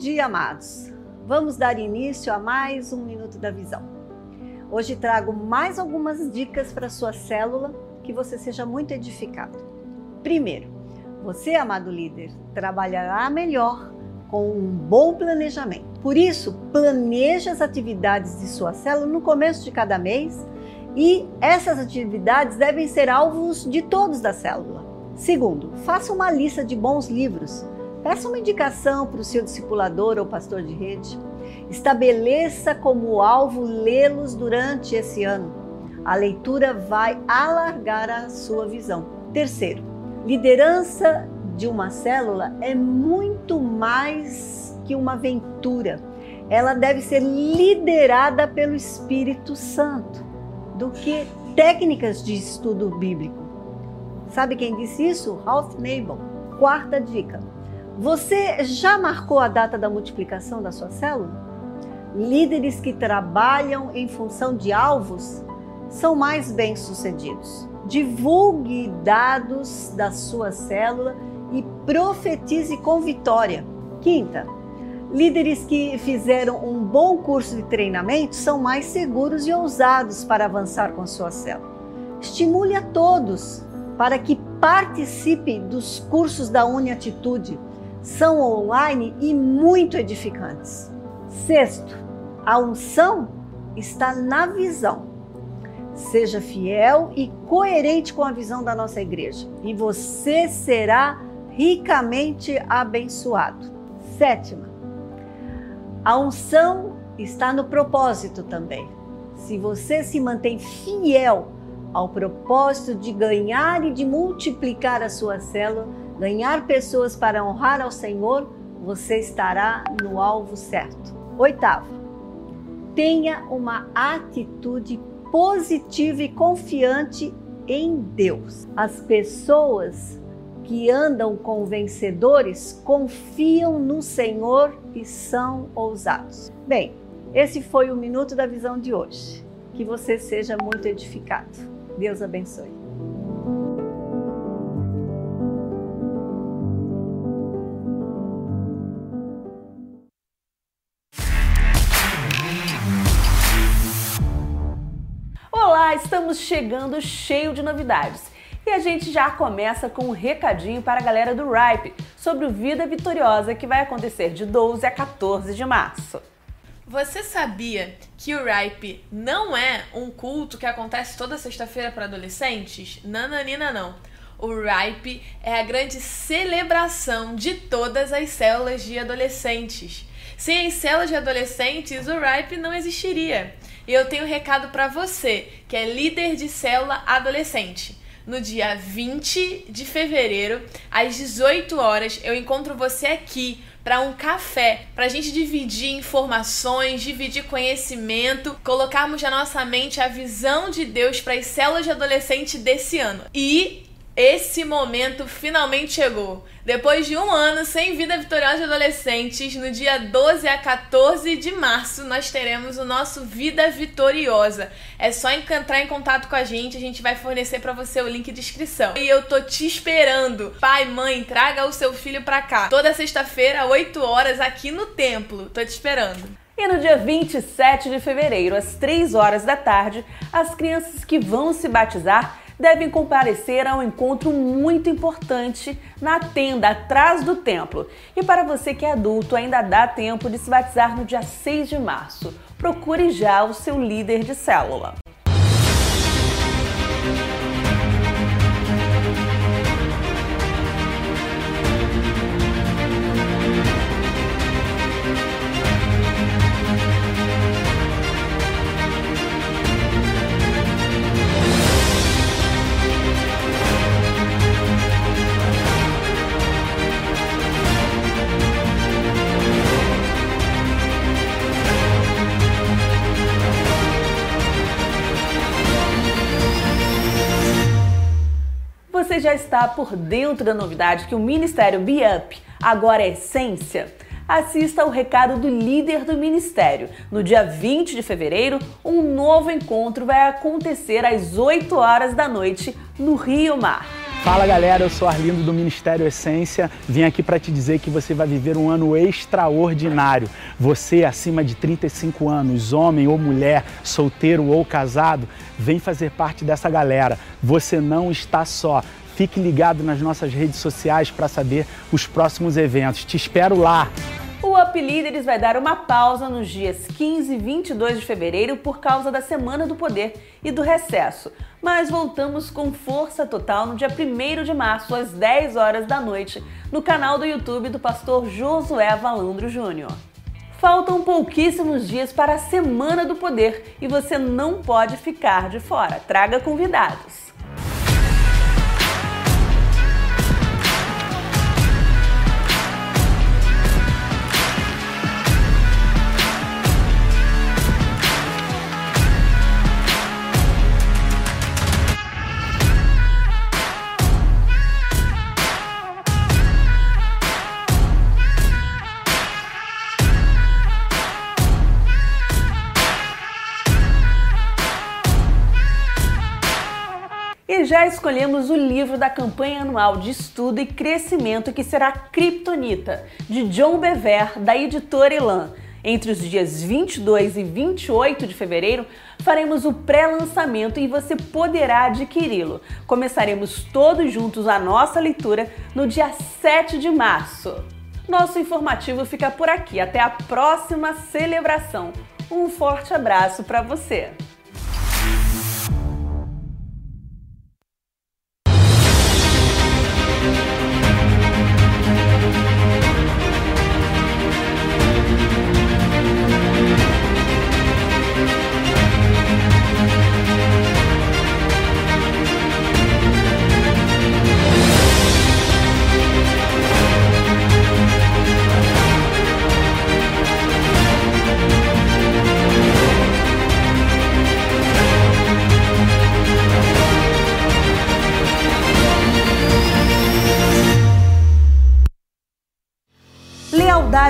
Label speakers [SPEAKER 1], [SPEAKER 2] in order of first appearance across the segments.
[SPEAKER 1] Dia, amados. Vamos dar início a mais um Minuto da Visão. Hoje trago mais algumas dicas para sua célula que você seja muito edificado. Primeiro, você, amado líder, trabalhará melhor com um bom planejamento. Por isso, planeje as atividades de sua célula no começo de cada mês e essas atividades devem ser alvos de todos da célula. Segundo, faça uma lista de bons livros Peça uma indicação para o seu discipulador ou pastor de rede. Estabeleça como alvo lê-los durante esse ano. A leitura vai alargar a sua visão. Terceiro, liderança de uma célula é muito mais que uma aventura. Ela deve ser liderada pelo Espírito Santo do que técnicas de estudo bíblico. Sabe quem disse isso? Ralph Nabel. Quarta dica: você já marcou a data da multiplicação da sua célula? Líderes que trabalham em função de alvos são mais bem-sucedidos. Divulgue dados da sua célula e profetize com vitória. Quinta, líderes que fizeram um bom curso de treinamento são mais seguros e ousados para avançar com sua célula. Estimule a todos para que participe dos cursos da Uniatitude são online e muito edificantes. Sexto, a unção está na visão. Seja fiel e coerente com a visão da nossa igreja, e você será ricamente abençoado. Sétima, a unção está no propósito também. Se você se mantém fiel ao propósito de ganhar e de multiplicar a sua célula, ganhar pessoas para honrar ao Senhor, você estará no alvo certo. Oitavo, tenha uma atitude positiva e confiante em Deus. As pessoas que andam com vencedores confiam no Senhor e são ousados. Bem, esse foi o minuto da visão de hoje. Que você seja muito edificado. Deus abençoe.
[SPEAKER 2] Estamos chegando cheio de novidades. E a gente já começa com um recadinho para a galera do Ripe sobre o Vida Vitoriosa que vai acontecer de 12 a 14 de março.
[SPEAKER 3] Você sabia que o Ripe não é um culto que acontece toda sexta-feira para adolescentes? Nananina não. O Ripe é a grande celebração de todas as células de adolescentes. Sem as células de adolescentes, o Ripe não existiria. E eu tenho um recado para você, que é líder de célula adolescente. No dia 20 de fevereiro, às 18 horas, eu encontro você aqui para um café, para a gente dividir informações, dividir conhecimento, colocarmos na nossa mente a visão de Deus para as células de adolescente desse ano. E esse momento finalmente chegou. Depois de um ano sem vida vitoriosa de adolescentes, no dia 12 a 14 de março, nós teremos o nosso Vida Vitoriosa. É só entrar em contato com a gente, a gente vai fornecer para você o link de inscrição. E eu tô te esperando. Pai, mãe, traga o seu filho pra cá. Toda sexta-feira, 8 horas, aqui no templo. Tô te esperando.
[SPEAKER 2] E no dia 27 de fevereiro, às 3 horas da tarde, as crianças que vão se batizar devem comparecer a um encontro muito importante na tenda atrás do templo. E para você que é adulto, ainda dá tempo de se batizar no dia 6 de março. Procure já o seu líder de célula. Já está por dentro da novidade que o Ministério Be Up agora é essência? Assista ao recado do líder do ministério. No dia 20 de fevereiro, um novo encontro vai acontecer às 8 horas da noite no Rio Mar.
[SPEAKER 4] Fala galera, eu sou Arlindo do Ministério Essência. Vim aqui para te dizer que você vai viver um ano extraordinário. Você acima de 35 anos, homem ou mulher, solteiro ou casado, vem fazer parte dessa galera. Você não está só. Fique ligado nas nossas redes sociais para saber os próximos eventos. Te espero lá.
[SPEAKER 2] O Up Líderes vai dar uma pausa nos dias 15 e 22 de fevereiro por causa da Semana do Poder e do recesso, mas voltamos com força total no dia 1 de março, às 10 horas da noite, no canal do YouTube do pastor Josué Valandro Júnior. Faltam pouquíssimos dias para a Semana do Poder e você não pode ficar de fora. Traga convidados. Já escolhemos o livro da campanha anual de estudo e crescimento que será Kryptonita, de John Bever, da editora Elan. Entre os dias 22 e 28 de fevereiro, faremos o pré-lançamento e você poderá adquiri-lo. Começaremos todos juntos a nossa leitura no dia 7 de março. Nosso informativo fica por aqui. Até a próxima celebração. Um forte abraço para você!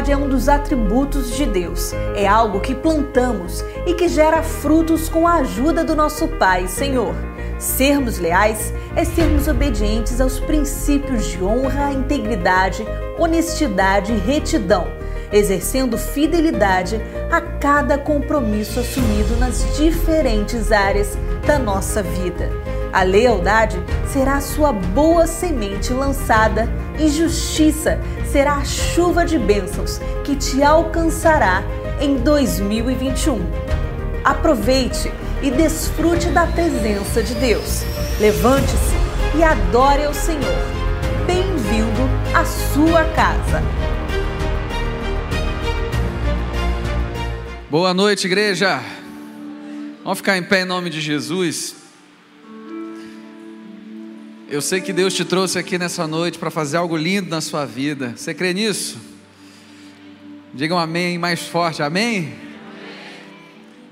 [SPEAKER 2] Lealdade é um dos atributos de Deus. É algo que plantamos e que gera frutos com a ajuda do nosso Pai, Senhor. Sermos leais é sermos obedientes aos princípios de honra, integridade, honestidade e retidão, exercendo fidelidade a cada compromisso assumido nas diferentes áreas da nossa vida. A lealdade será sua boa semente lançada e justiça será a chuva de bênçãos que te alcançará em 2021. Aproveite e desfrute da presença de Deus. Levante-se e adore ao Senhor. Bem-vindo à sua casa.
[SPEAKER 5] Boa noite, igreja. Vamos ficar em pé em nome de Jesus. Eu sei que Deus te trouxe aqui nessa noite para fazer algo lindo na sua vida. Você crê nisso? Digam amém mais forte, amém?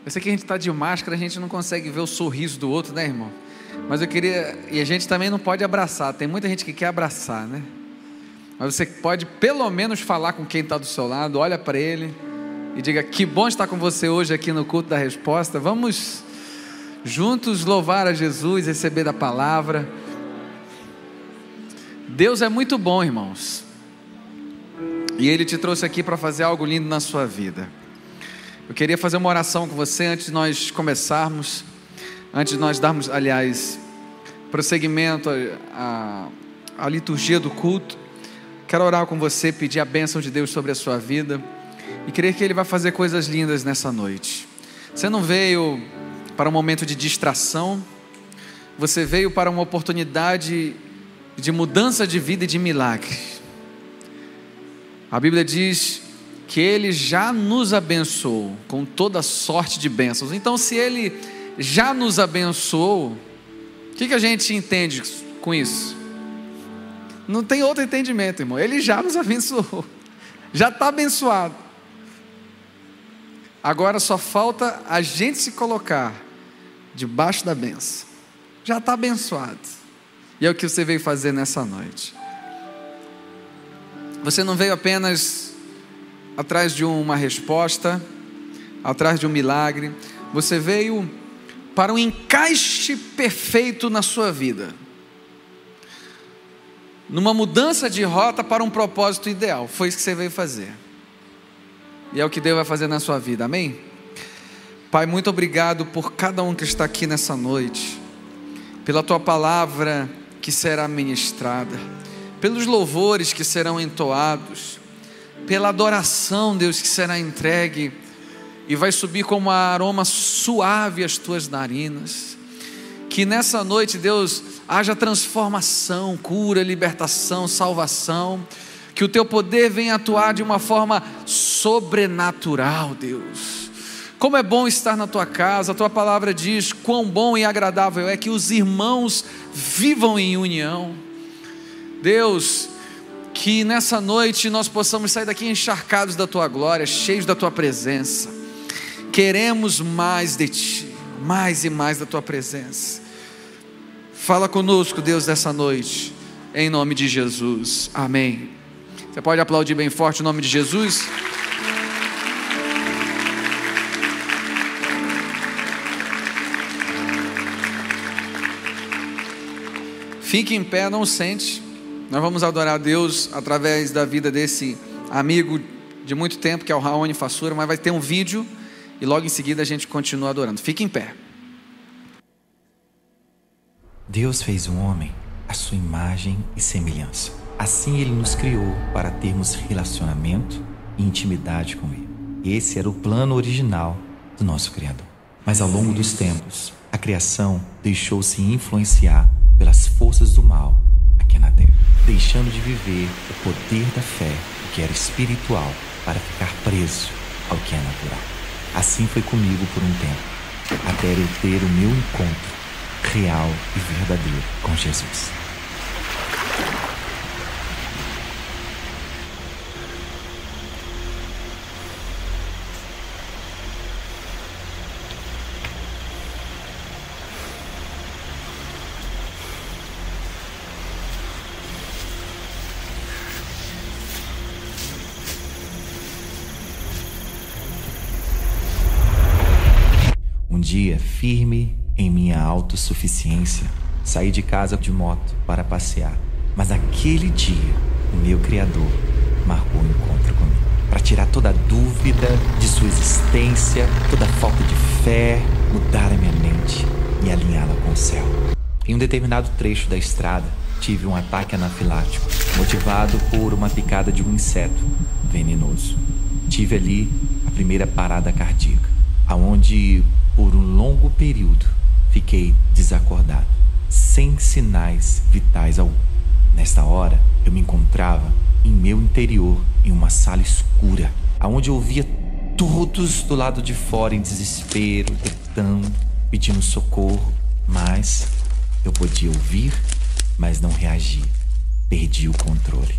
[SPEAKER 5] Eu sei que a gente está de máscara, a gente não consegue ver o sorriso do outro, né, irmão? Mas eu queria. E a gente também não pode abraçar. Tem muita gente que quer abraçar, né? Mas você pode pelo menos falar com quem está do seu lado, olha para ele e diga: Que bom estar com você hoje aqui no culto da resposta. Vamos juntos louvar a Jesus, receber a palavra. Deus é muito bom, irmãos. E Ele te trouxe aqui para fazer algo lindo na sua vida. Eu queria fazer uma oração com você antes de nós começarmos, antes de nós darmos, aliás, prosseguimento à, à liturgia do culto. Quero orar com você, pedir a bênção de Deus sobre a sua vida e crer que Ele vai fazer coisas lindas nessa noite. Você não veio para um momento de distração, você veio para uma oportunidade de mudança de vida e de milagre. A Bíblia diz que Ele já nos abençoou com toda sorte de bênçãos. Então, se Ele já nos abençoou, o que, que a gente entende com isso? Não tem outro entendimento, irmão. Ele já nos abençoou, já está abençoado. Agora só falta a gente se colocar debaixo da benção. Já está abençoado. E é o que você veio fazer nessa noite. Você não veio apenas atrás de uma resposta, atrás de um milagre, você veio para um encaixe perfeito na sua vida. numa mudança de rota para um propósito ideal. Foi isso que você veio fazer. E é o que Deus vai fazer na sua vida, amém? Pai, muito obrigado por cada um que está aqui nessa noite, pela tua palavra que será ministrada, pelos louvores que serão entoados, pela adoração, Deus, que será entregue e vai subir como um aroma suave às tuas narinas. Que nessa noite, Deus, haja transformação, cura, libertação, salvação. Que o teu poder venha atuar de uma forma sobrenatural, Deus. Como é bom estar na tua casa, a tua palavra diz quão bom e agradável é que os irmãos vivam em união. Deus, que nessa noite nós possamos sair daqui encharcados da tua glória, cheios da tua presença. Queremos mais de ti, mais e mais da tua presença. Fala conosco, Deus, dessa noite, em nome de Jesus. Amém. Você pode aplaudir bem forte o nome de Jesus? Fique em pé, não sente. Nós vamos adorar a Deus através da vida desse amigo de muito tempo, que é o Raoni Fassura, mas vai ter um vídeo e logo em seguida a gente continua adorando. Fique em pé.
[SPEAKER 6] Deus fez o homem à sua imagem e semelhança. Assim ele nos criou para termos relacionamento e intimidade com ele. Esse era o plano original do nosso Criador. Mas ao longo dos tempos, a criação deixou-se influenciar pelas forças do mal aqui na Terra, deixando de viver o poder da fé, o que era espiritual, para ficar preso ao que é natural. Assim foi comigo por um tempo, até eu ter o meu encontro real e verdadeiro com Jesus. Dia, firme em minha autossuficiência, saí de casa de moto para passear. Mas aquele dia, o meu Criador marcou um encontro comigo para tirar toda a dúvida de sua existência, toda a falta de fé, mudar a minha mente e alinhá-la com o céu. Em um determinado trecho da estrada, tive um ataque anafilático, motivado por uma picada de um inseto venenoso. Tive ali a primeira parada cardíaca, aonde por um longo período fiquei desacordado, sem sinais vitais algum. Nesta hora, eu me encontrava em meu interior, em uma sala escura, aonde eu ouvia todos do lado de fora em desespero, gritando, pedindo socorro, mas eu podia ouvir, mas não reagir. Perdi o controle.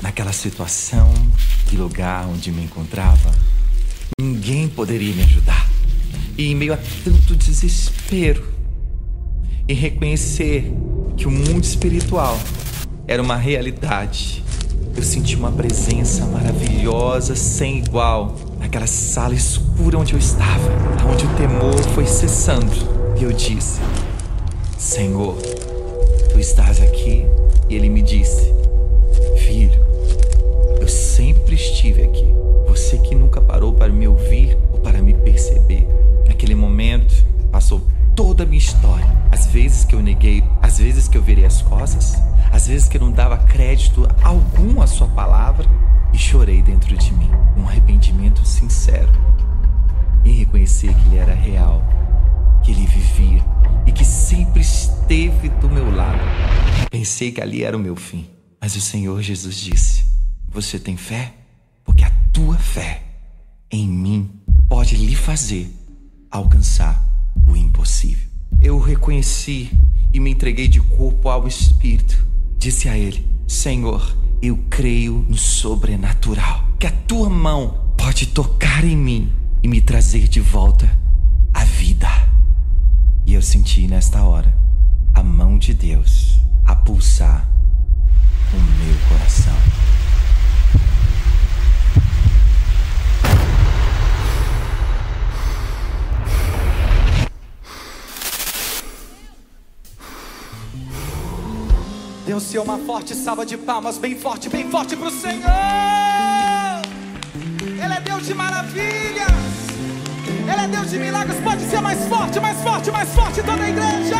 [SPEAKER 6] Naquela situação e lugar onde me encontrava, ninguém poderia me ajudar. E em meio a tanto desespero, em reconhecer que o mundo espiritual era uma realidade, eu senti uma presença maravilhosa, sem igual, naquela sala escura onde eu estava, onde o temor foi cessando. E eu disse: Senhor, tu estás aqui? E ele me disse: Filho, sempre estive aqui. Você que nunca parou para me ouvir ou para me perceber. Naquele momento, passou toda a minha história. As vezes que eu neguei, as vezes que eu virei as costas, as vezes que eu não dava crédito algum à sua palavra e chorei dentro de mim, um arrependimento sincero em reconhecer que ele era real, que ele vivia e que sempre esteve do meu lado. Pensei que ali era o meu fim, mas o Senhor Jesus disse: Você tem fé? Porque a tua fé em mim pode lhe fazer alcançar o impossível. Eu o reconheci e me entreguei de corpo ao Espírito. Disse a ele: Senhor, eu creio no sobrenatural, que a tua mão pode tocar em mim e me trazer de volta a vida. E eu senti nesta hora a mão de Deus a pulsar o meu coração.
[SPEAKER 7] Dê o seu uma forte salva de palmas, bem forte, bem forte pro Senhor. Ele é Deus de maravilhas. Ele é Deus de milagres. Pode ser mais forte, mais forte, mais forte toda a igreja.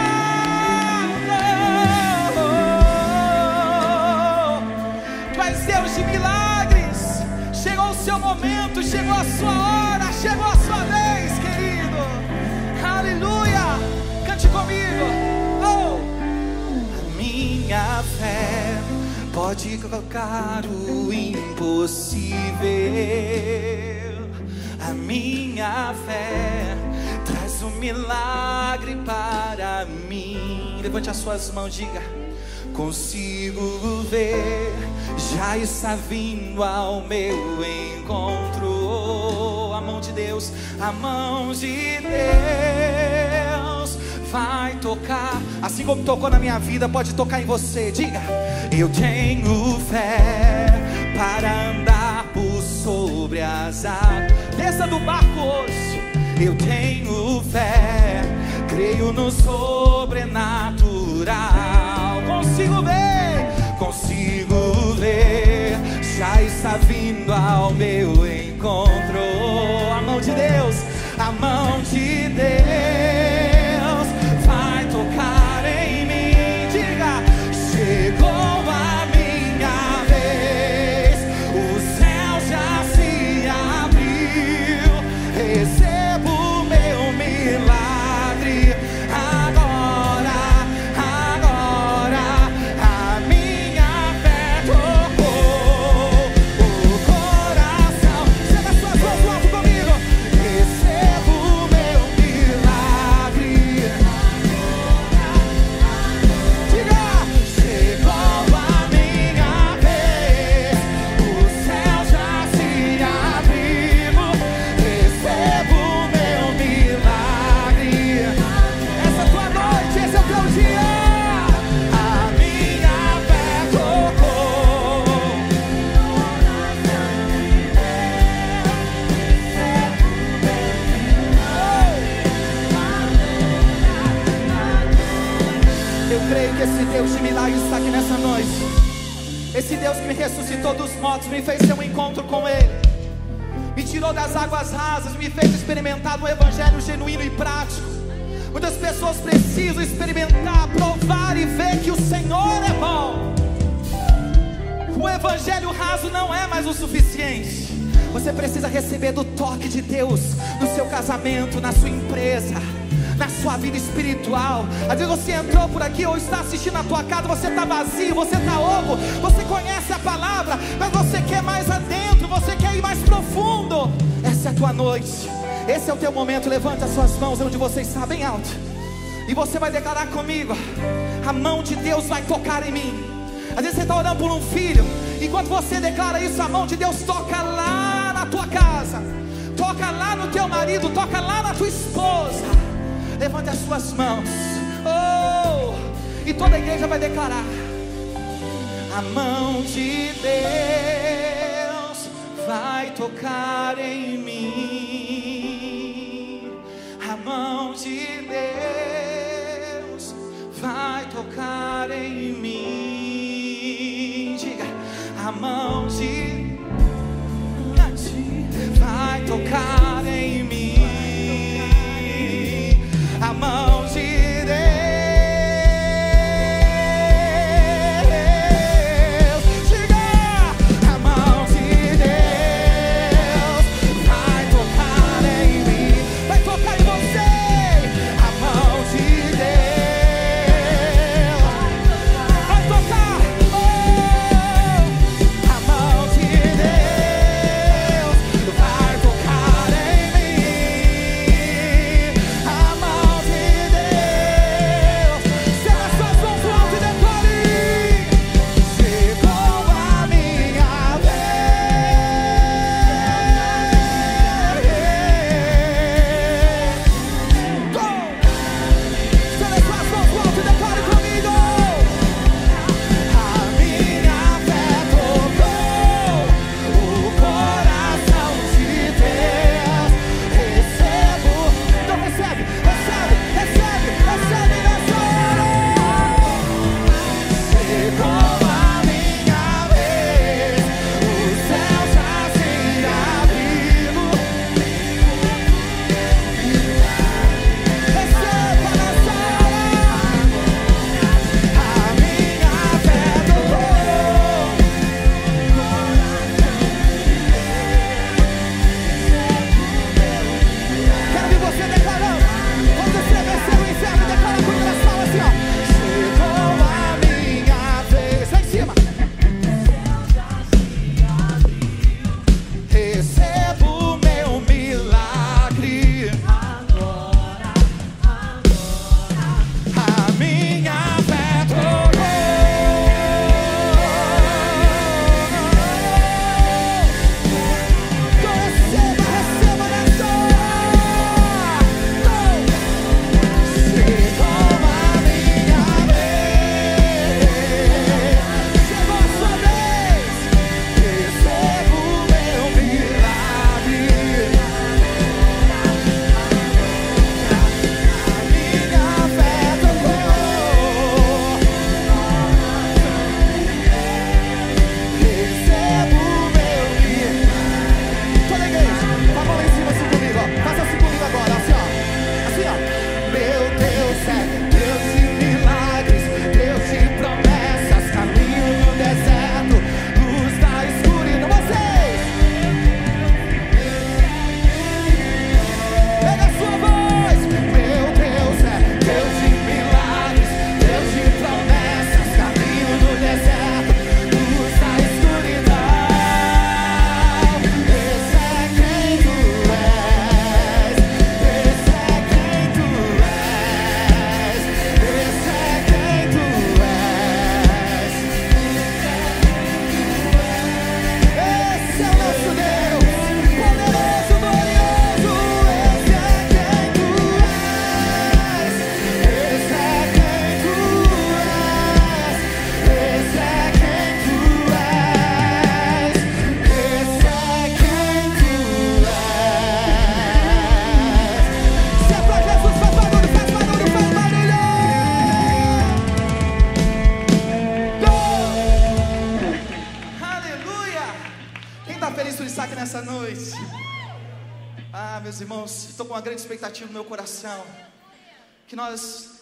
[SPEAKER 7] Tu és Deus de milagres. Chegou o seu momento, chegou a sua hora, chegou a sua vez, minha fé pode colocar o impossível. A minha fé traz um milagre para mim. Levante as suas mãos, diga: Consigo ver, já está vindo ao meu encontro. A mão de Deus, a mão de Deus vai tocar, assim como tocou na minha vida, pode tocar em você. Diga: Eu tenho fé para andar por sobre as águas. Desça do barco hoje. Eu tenho fé, creio no sobrenatural. Consigo ver, consigo ver, já está vindo ao meu encontro. A mão de Deus, a mão de Deus Deus que me ressuscitou dos mortos, me fez ter um encontro com Ele. Me tirou das águas rasas, me fez experimentar um evangelho genuíno e prático. Muitas pessoas precisam experimentar, provar e ver que o Senhor é bom. O evangelho raso não é mais o suficiente. Você precisa receber do toque de Deus no seu casamento, na sua empresa, na sua vida espiritual. Às vezes você entrou por aqui ou está assistindo na tua casa, você está vazio, você está oco, você conhece a palavra, mas você quer mais adentro, você quer ir mais profundo. Essa é a tua noite. Esse é o teu momento. Levanta as suas mãos onde você está, bem alto. E você vai declarar comigo: a mão de Deus vai tocar em mim. Às vezes você está orando por um filho, enquanto você declara isso, a mão de Deus toca lá na tua casa, toca lá no teu marido, toca lá na tua esposa. Levante as suas mãos, oh, e toda a igreja vai declarar: a mão de Deus vai tocar em mim, a mão de Deus vai tocar em mim. Diga, a mão de vai tocar em mim.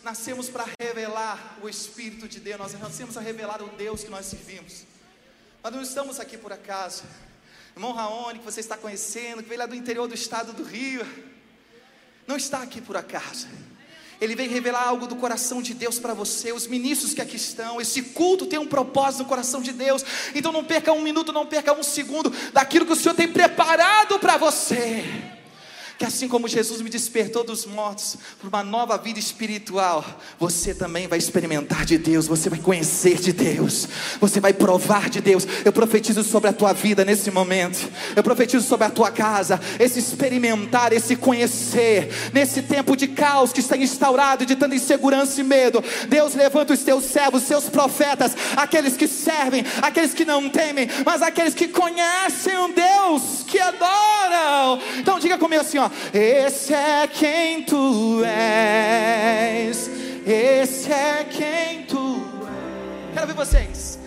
[SPEAKER 7] Nascemos para revelar o Espírito de Deus, nós nascemos para revelar o Deus que nós servimos. Nós não estamos aqui por acaso. Irmão Raoni, que você está conhecendo, que veio lá do interior do estado do Rio, não está aqui por acaso. Ele vem revelar algo do coração de Deus para você. Os ministros que aqui estão, esse culto tem um propósito no coração de Deus. Então não perca um minuto, não perca um segundo daquilo que o Senhor tem preparado para você que assim como Jesus me despertou dos mortos para uma nova vida espiritual, você também vai experimentar de Deus, você vai conhecer de Deus, você vai provar de Deus. Eu profetizo sobre a tua vida nesse momento, eu profetizo sobre a tua casa, esse experimentar, esse conhecer, nesse tempo de caos que está instaurado, de tanta insegurança e medo. Deus levanta os teus servos, os seus profetas, aqueles que servem, aqueles que não temem, mas aqueles que conhecem um Deus, que adoram. Então diga comigo assim, ó. Esse é quem tu és. Esse é quem tu és. Quero ver vocês.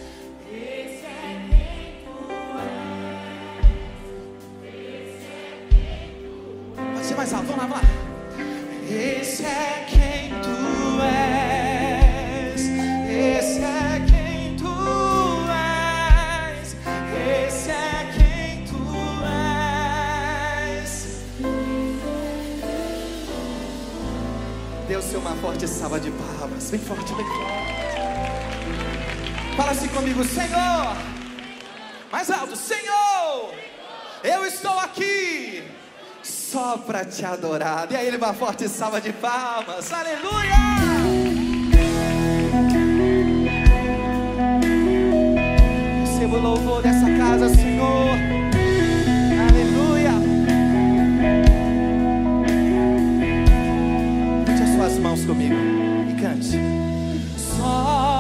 [SPEAKER 7] Esse é quem tu és. Esse é quem tu és. Pode ser mais alto, vamos lá, vamos lá. Esse é quem tu és. Esse é O seu uma forte salva de palmas. Bem forte, bem forte. Fala assim comigo, Senhor. Mais alto, Senhor. Eu estou aqui só para te adorar. E aí, ele uma forte salva de palmas. Aleluia! Receba o louvor dessa casa, Senhor. Suas mãos comigo e cante. Só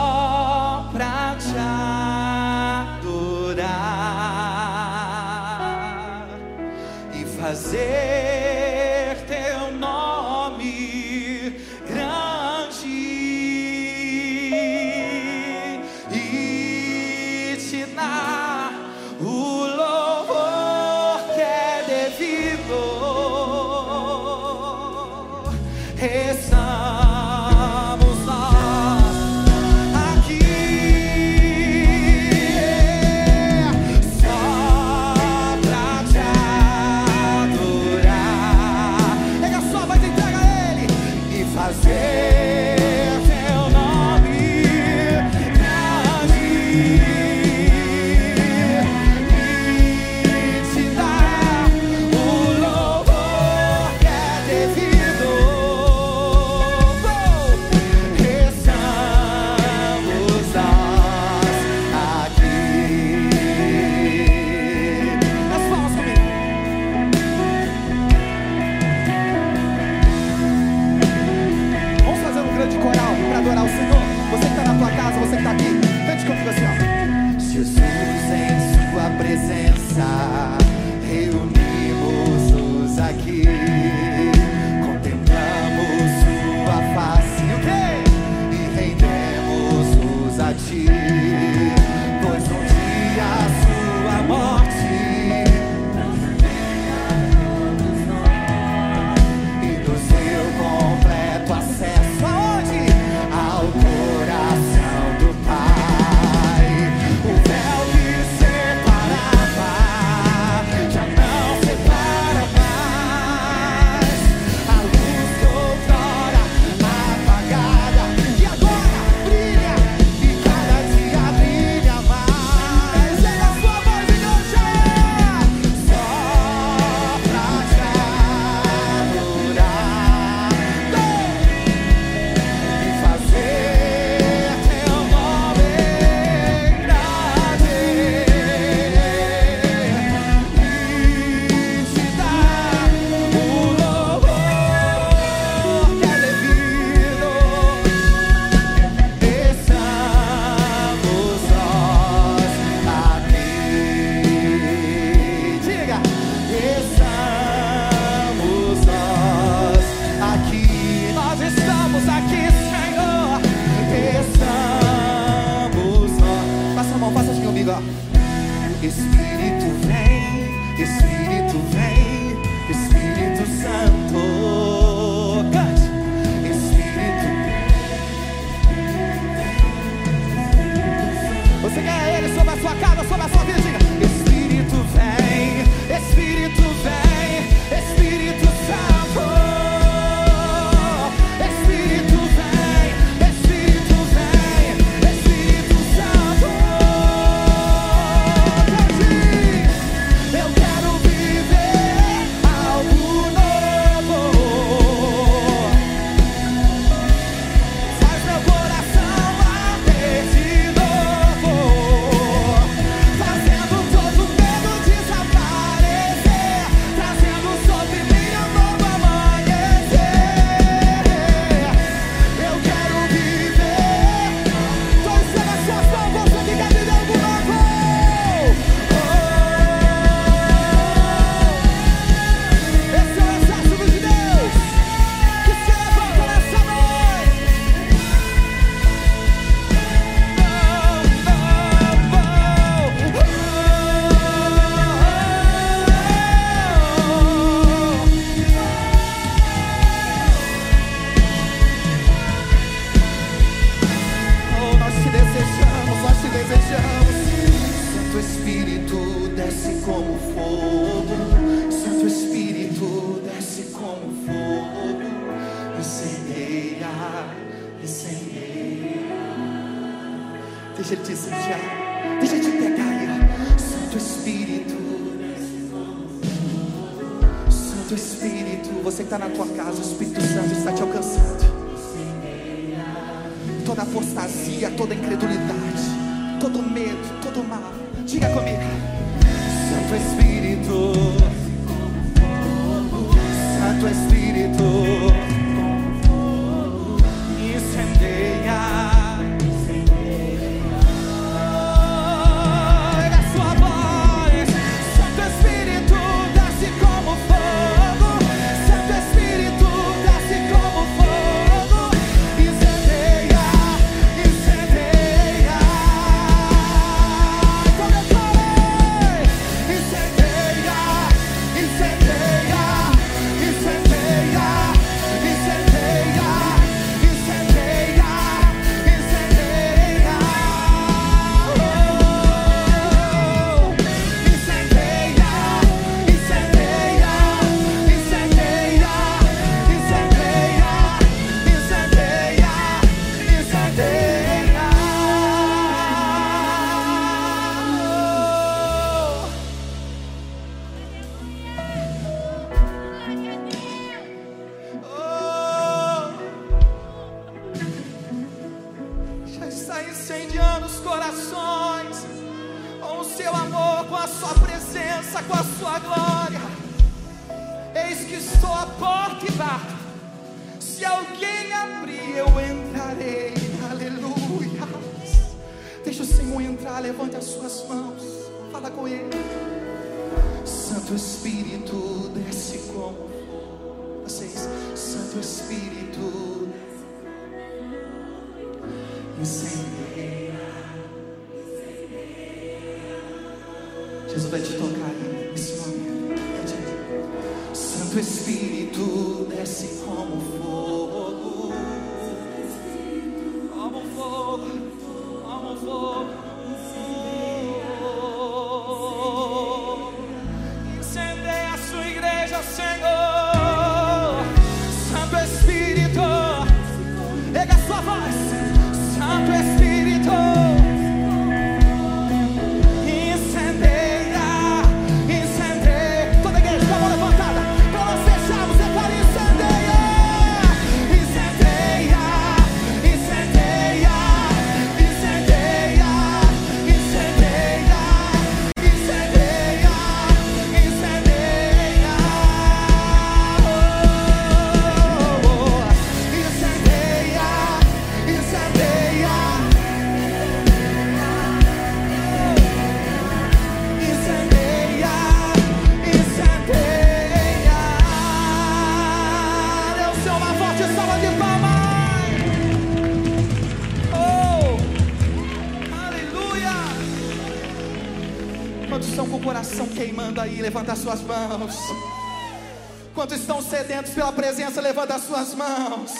[SPEAKER 7] Levanta as suas mãos.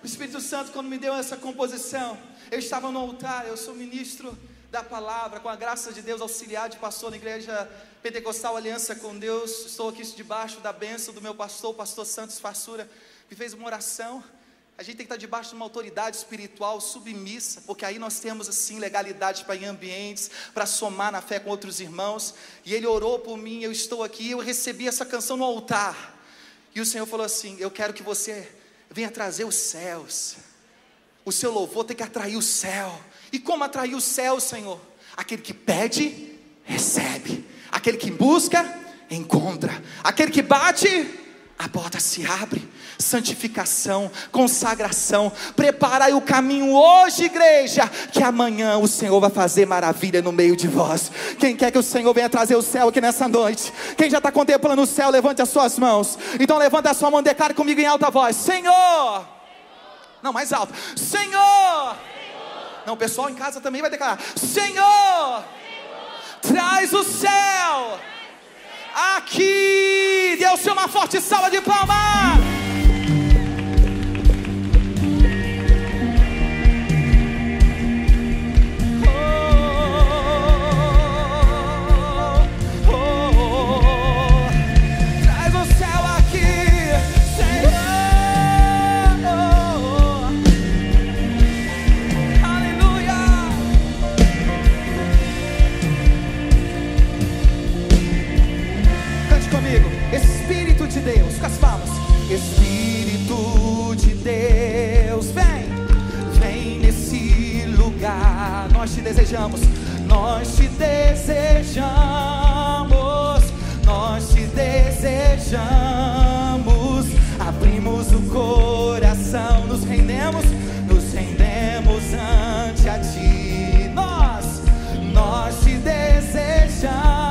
[SPEAKER 7] O Espírito Santo, quando me deu essa composição, eu estava no altar, eu sou ministro da palavra, com a graça de Deus, auxiliar de pastor na igreja Pentecostal Aliança com Deus. Estou aqui debaixo da bênção do meu pastor, o pastor Santos Fassura, me fez uma oração. A gente tem que estar debaixo de uma autoridade espiritual submissa, porque aí nós temos assim legalidade para ir em ambientes, para somar na fé com outros irmãos. E ele orou por mim, eu estou aqui, eu recebi essa canção no altar. E o Senhor falou assim: Eu quero que você venha trazer os céus. O seu louvor tem que atrair o céu. E como atrair o céu, Senhor? Aquele que pede, recebe. Aquele que busca, encontra. Aquele que bate, a porta se abre. Santificação, consagração. Preparai o caminho hoje, igreja, que amanhã o Senhor vai fazer maravilha no meio de vós. Quem quer que o Senhor venha trazer o céu aqui nessa noite? Quem já está contemplando o céu, levante as suas mãos. Então levanta a sua mão, declare comigo em alta voz: Senhor. Não, mais alto. Senhor. Não, o pessoal em casa também vai declarar: Senhor, traz o céu aqui. Seu uma forte salva de palmas. Desejamos. Nós te desejamos. Nós te desejamos. Abrimos o coração, nos rendemos, nos rendemos ante a ti. Nós, nós te desejamos.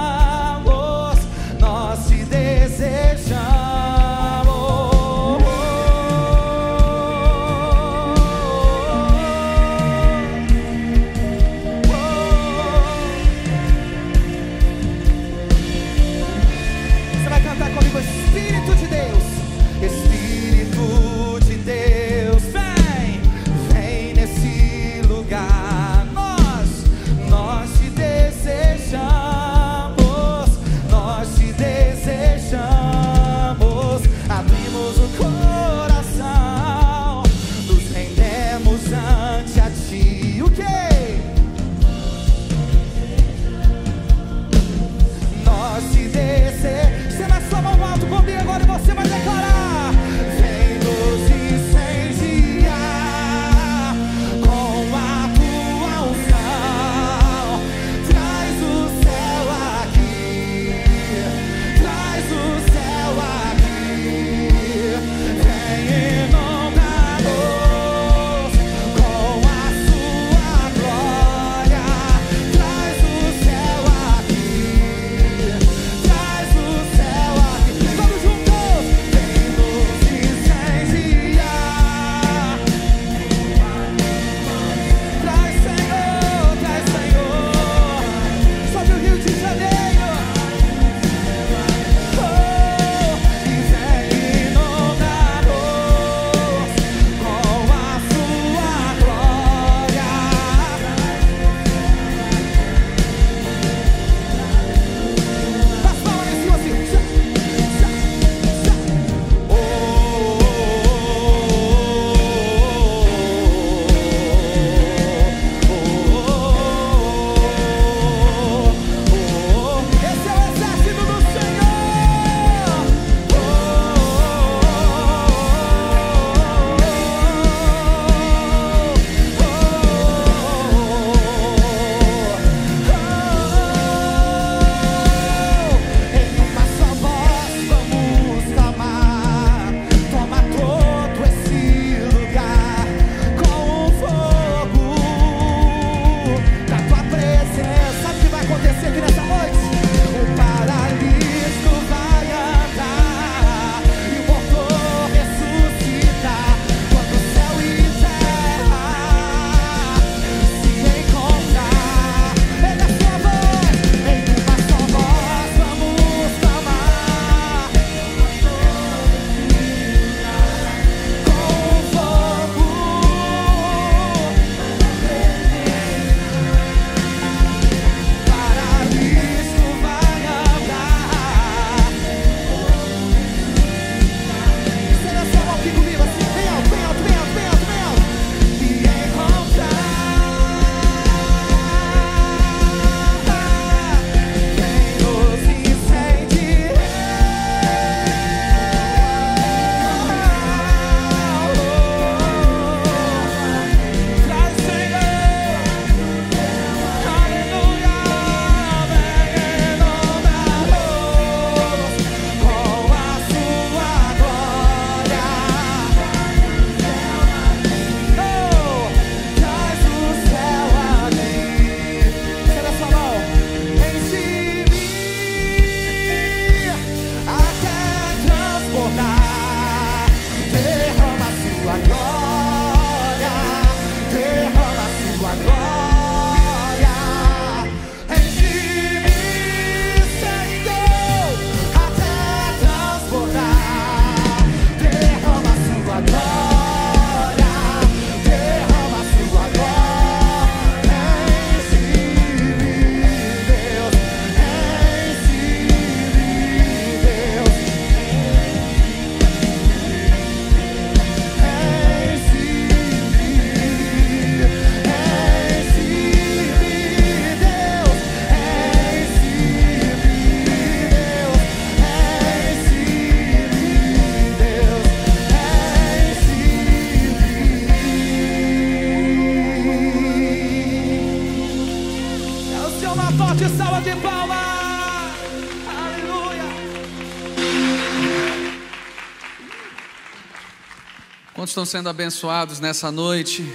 [SPEAKER 5] Quantos estão sendo abençoados nessa noite?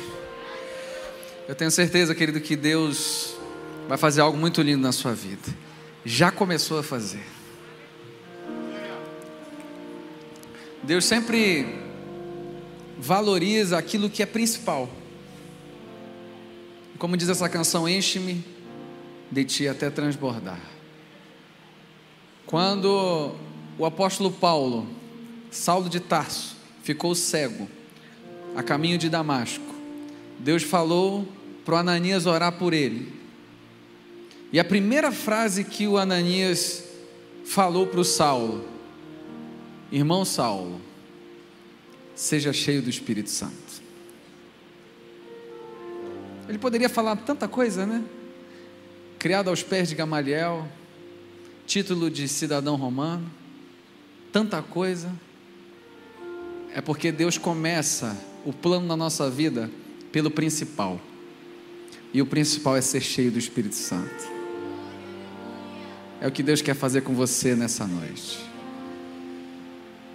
[SPEAKER 5] Eu tenho certeza, querido, que Deus vai fazer algo muito lindo na sua vida. Já começou a fazer. Deus sempre valoriza aquilo que é principal. Como diz essa canção, enche-me de ti até transbordar. Quando o apóstolo Paulo, Saulo de Tarso, ficou cego a caminho de Damasco, Deus falou para o Ananias orar por ele. E a primeira frase que o Ananias falou para o Saulo: Irmão Saulo, seja cheio do Espírito Santo. Ele poderia falar tanta coisa, né? Criado aos pés de Gamaliel, título de cidadão romano, tanta coisa. É porque Deus começa o plano na nossa vida pelo principal. E o principal é ser cheio do Espírito Santo. É o que Deus quer fazer com você nessa noite.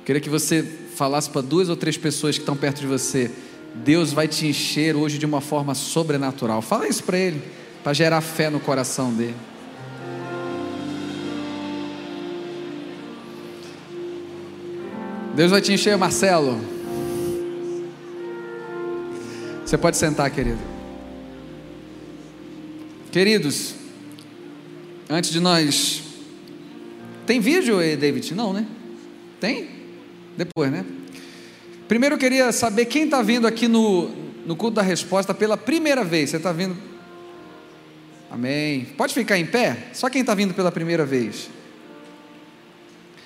[SPEAKER 5] Queria que você falasse para duas ou três pessoas que estão perto de você. Deus vai te encher hoje de uma forma sobrenatural. Fala isso para ele, para gerar fé no coração dele. Deus vai te encher, Marcelo. Você pode sentar, querido. Queridos, antes de nós. Tem vídeo David? Não, né? Tem? Depois, né? Primeiro eu queria saber quem está vindo aqui no, no culto da resposta pela primeira vez. Você está vindo? Amém. Pode ficar em pé? Só quem está vindo pela primeira vez.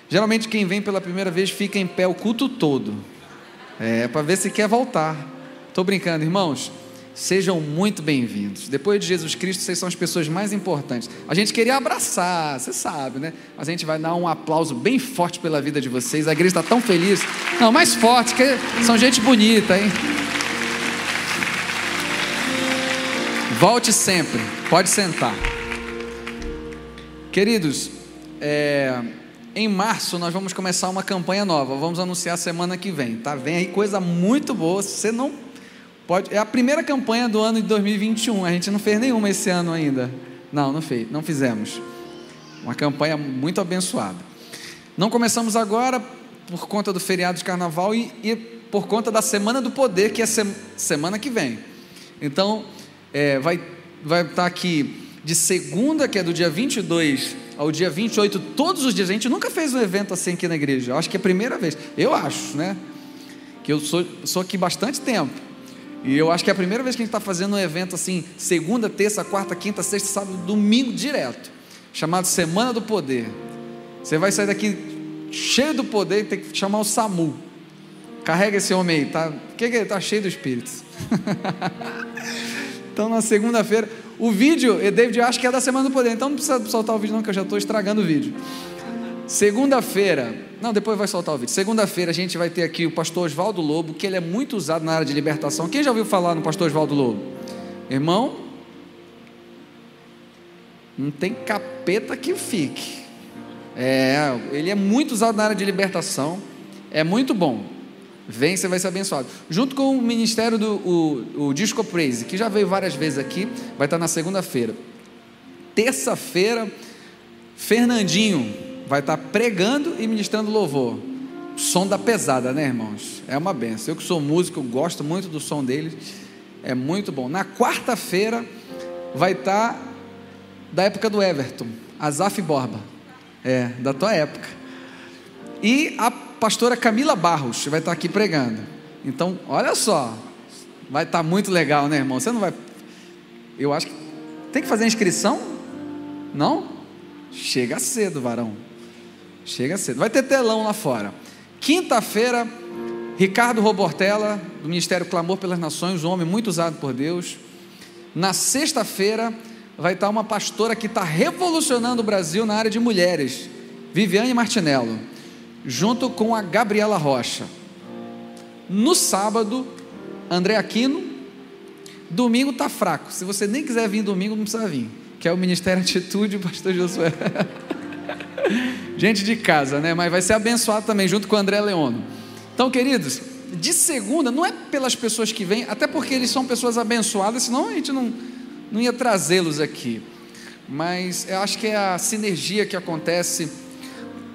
[SPEAKER 5] Geralmente quem vem pela primeira vez fica em pé o culto todo. É, para ver se quer voltar. Estou brincando, irmãos. Sejam muito bem-vindos. Depois de Jesus Cristo, vocês são as pessoas mais importantes. A gente queria abraçar, você sabe, né? Mas a gente vai dar um aplauso bem forte pela vida de vocês. A igreja está tão feliz. Não, mais forte, que são gente bonita, hein? Volte sempre, pode sentar. Queridos, é, em março nós vamos começar uma campanha nova. Vamos anunciar semana que vem, tá? Vem aí coisa muito boa. Você não pode, é a primeira campanha do ano de 2021. A gente não fez nenhuma esse ano ainda. Não, não fez, não fizemos. Uma campanha muito abençoada. Não começamos agora por conta do feriado de carnaval e, e por conta da Semana do Poder, que é se, semana que vem. Então, é, vai, vai estar aqui de segunda, que é do dia 22 ao dia 28, todos os dias. A gente nunca fez um evento assim aqui na igreja. Eu acho que é a primeira vez. Eu acho, né? Que eu sou, sou aqui bastante tempo. E eu acho que é a primeira vez que a gente está fazendo um evento assim, segunda, terça, quarta, quinta, sexta, sábado, domingo direto. Chamado Semana do Poder. Você vai sair daqui cheio do poder e tem que chamar o SAMU. Carrega esse homem aí, tá? Que, que ele está cheio do Espírito? então na segunda-feira. O vídeo, David, eu acho que é da Semana do Poder, então não precisa soltar o vídeo, não, que eu já estou estragando o vídeo. Segunda-feira, não, depois vai soltar o vídeo. Segunda-feira a gente vai ter aqui o pastor Oswaldo Lobo, que ele é muito usado na área de libertação. Quem já ouviu falar no pastor Oswaldo Lobo? Irmão, não tem capeta que fique. É, ele é muito usado na área de libertação, é muito bom. Vem, você vai ser abençoado. Junto com o ministério do o, o Disco Praise, que já veio várias vezes aqui, vai estar na segunda-feira. Terça-feira, Fernandinho vai estar pregando e ministrando louvor. Som da pesada, né, irmãos? É uma benção. Eu que sou músico, gosto muito do som dele. É muito bom. Na quarta-feira vai estar da época do Everton, Azaf Borba. É, da tua época. E a pastora Camila Barros vai estar aqui pregando. Então, olha só, vai estar muito legal, né, irmão? Você não vai. Eu acho que tem que fazer inscrição? Não? Chega cedo, varão. Chega cedo. Vai ter telão lá fora. Quinta-feira, Ricardo Robortella, do Ministério Clamor pelas Nações, um homem muito usado por Deus. Na sexta-feira, vai estar uma pastora que está revolucionando o Brasil na área de mulheres, Viviane Martinello junto com a Gabriela Rocha. No sábado, André Aquino. Domingo tá fraco. Se você nem quiser vir domingo, não precisa vir. Que é o Ministério Atitude, pastor Josué. Gente de casa, né? Mas vai ser abençoado também, junto com o André Leono. Então, queridos, de segunda, não é pelas pessoas que vêm, até porque eles são pessoas abençoadas, senão a gente não, não ia trazê-los aqui. Mas eu acho que é a sinergia que acontece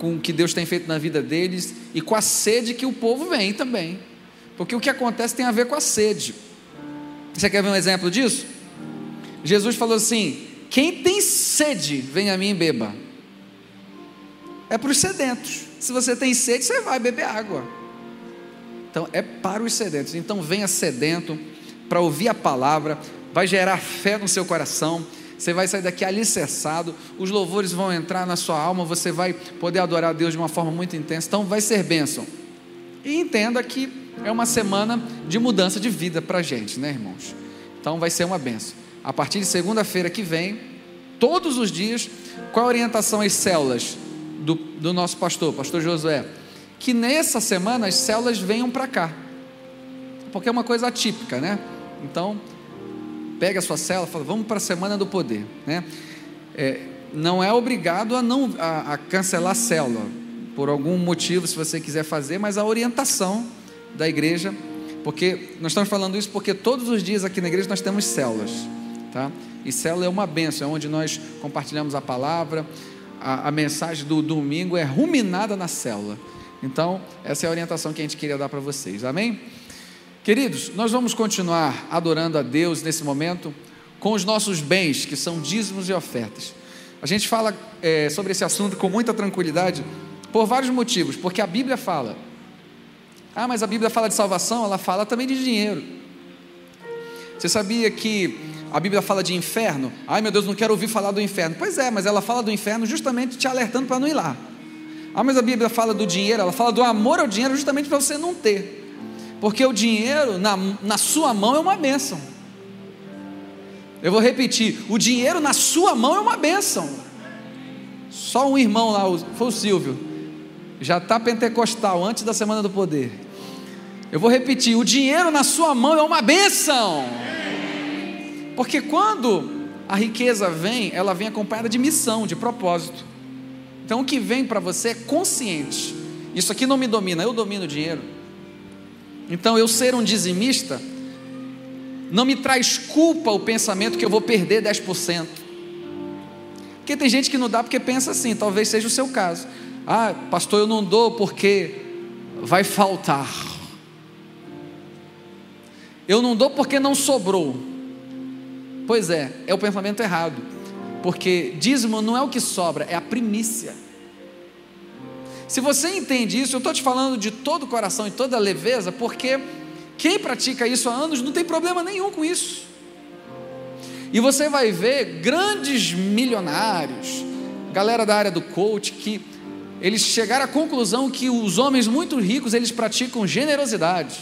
[SPEAKER 5] com o que Deus tem feito na vida deles e com a sede que o povo vem também. Porque o que acontece tem a ver com a sede. Você quer ver um exemplo disso? Jesus falou assim: quem tem sede, vem a mim e beba. É para os sedentos. Se você tem sede, você vai beber água. Então é para os sedentos. Então venha sedento para ouvir a palavra, vai gerar fé no seu coração. Você vai sair daqui alicerçado, os louvores vão entrar na sua alma, você vai poder adorar a Deus de uma forma muito intensa. Então vai ser bênção. E entenda que é uma semana de mudança de vida para a gente, né, irmãos? Então vai ser uma bênção. A partir de segunda-feira que vem, todos os dias, qual a orientação às células do, do nosso pastor, pastor Josué? Que nessa semana as células venham para cá, porque é uma coisa atípica, né? Então, pega a sua e fala, vamos para a semana do poder, né? É, não é obrigado a não a, a cancelar a célula por algum motivo, se você quiser fazer, mas a orientação da igreja, porque nós estamos falando isso porque todos os dias aqui na igreja nós temos células, tá? E célula é uma benção, é onde nós compartilhamos a palavra, a, a mensagem do domingo é ruminada na célula. Então, essa é a orientação que a gente queria dar para vocês, amém? Queridos, nós vamos continuar adorando a Deus nesse momento com os nossos bens, que são dízimos e ofertas. A gente fala é, sobre esse assunto com muita tranquilidade por vários motivos, porque a Bíblia fala. Ah, mas a Bíblia fala de salvação, ela fala também de dinheiro. Você sabia que a Bíblia fala de inferno? Ai meu Deus, não quero ouvir falar do inferno. Pois é, mas ela fala do inferno justamente te alertando para não ir lá. Ah, mas a Bíblia fala do dinheiro, ela fala do amor ao dinheiro justamente para você não ter. Porque o dinheiro na, na sua mão é uma bênção. Eu vou repetir: o dinheiro na sua mão é uma bênção. Só um irmão lá, foi o Silvio, já está pentecostal antes da semana do poder. Eu vou repetir: o dinheiro na sua mão é uma bênção. Porque quando a riqueza vem, ela vem acompanhada de missão, de propósito. Então o que vem para você é consciente. Isso aqui não me domina, eu domino o dinheiro. Então, eu ser um dizimista não me traz culpa o pensamento que eu vou perder 10%. Porque tem gente que não dá porque pensa assim, talvez seja o seu caso. Ah, pastor, eu não dou porque vai faltar. Eu não dou porque não sobrou. Pois é, é o pensamento errado. Porque dízimo não é o que sobra, é a primícia. Se você entende isso, eu estou te falando de todo o coração e toda a leveza, porque quem pratica isso há anos não tem problema nenhum com isso. E você vai ver grandes milionários, galera da área do coach, que eles chegaram à conclusão que os homens muito ricos eles praticam generosidade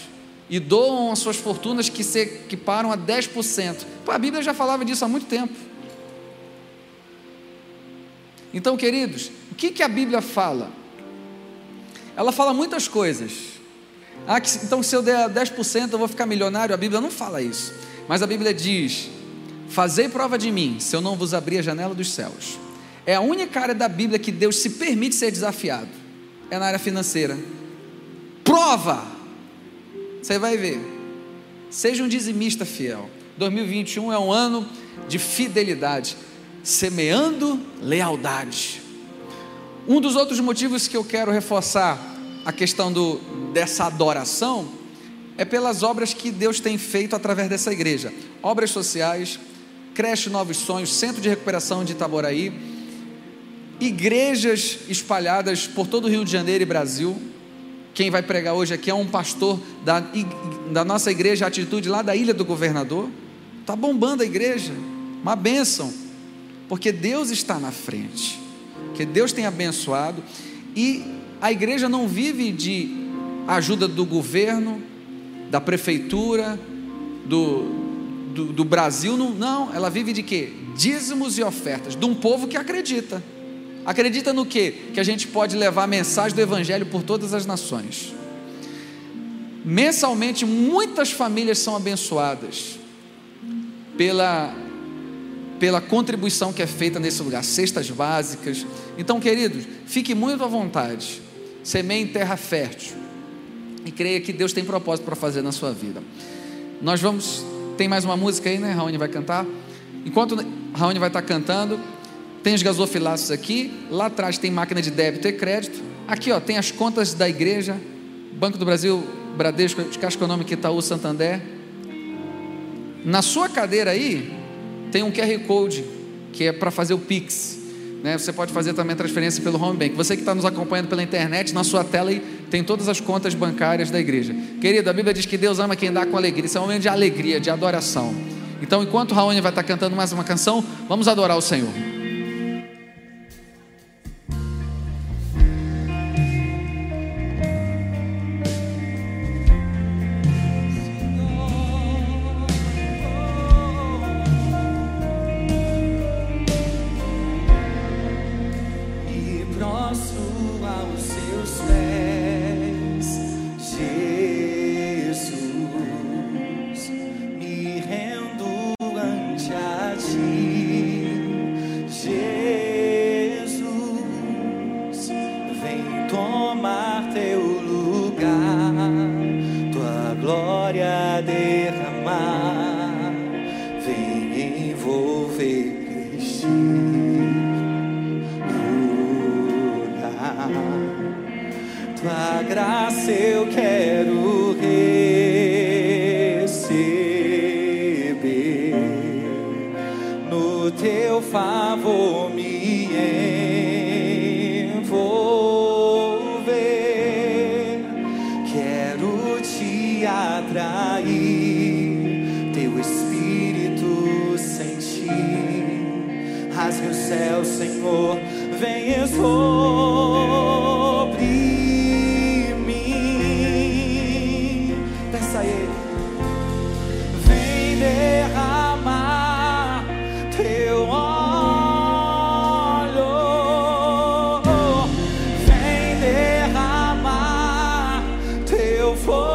[SPEAKER 5] e doam as suas fortunas que se equiparam a 10%. Pô, a Bíblia já falava disso há muito tempo. Então, queridos, o que, que a Bíblia fala? Ela fala muitas coisas. Ah, que, então se eu der 10% eu vou ficar milionário. A Bíblia não fala isso. Mas a Bíblia diz: Fazei prova de mim, se eu não vos abrir a janela dos céus. É a única área da Bíblia que Deus se permite ser desafiado. É na área financeira. Prova! Você vai ver. Seja um dizimista fiel. 2021 é um ano de fidelidade, semeando lealdade. Um dos outros motivos que eu quero reforçar a questão do, dessa adoração é pelas obras que Deus tem feito através dessa igreja. Obras sociais, creche Novos Sonhos, Centro de Recuperação de Itaboraí, igrejas espalhadas por todo o Rio de Janeiro e Brasil. Quem vai pregar hoje aqui é um pastor da, da nossa igreja Atitude, lá da Ilha do Governador. Está bombando a igreja, uma bênção, porque Deus está na frente que Deus tem abençoado e a igreja não vive de ajuda do governo, da prefeitura, do, do, do Brasil, não, não, ela vive de quê? Dízimos e ofertas, de um povo que acredita. Acredita no quê? Que a gente pode levar a mensagem do Evangelho por todas as nações. Mensalmente, muitas famílias são abençoadas pela pela contribuição que é feita nesse lugar, cestas básicas. Então, queridos, fique muito à vontade. Semeie em terra fértil.
[SPEAKER 7] e creia que Deus tem propósito para fazer na sua vida. Nós vamos. Tem mais uma música aí, né? Raoni vai cantar. Enquanto Raoni vai estar cantando, tem os gasofilaços aqui. Lá atrás tem máquina de débito e crédito. Aqui, ó, tem as contas da igreja. Banco do Brasil, Bradesco, Caixa Econômica, Itaú, Santander. Na sua cadeira aí, tem um QR Code, que é para fazer o Pix. Né? Você pode fazer também a transferência pelo Home Bank. Você que está nos acompanhando pela internet, na sua tela tem todas as contas bancárias da igreja. Querido, a Bíblia diz que Deus ama quem dá com alegria. Isso é um momento de alegria, de adoração. Então, enquanto Raoni vai estar cantando mais uma canção, vamos adorar o Senhor.
[SPEAKER 8] Teu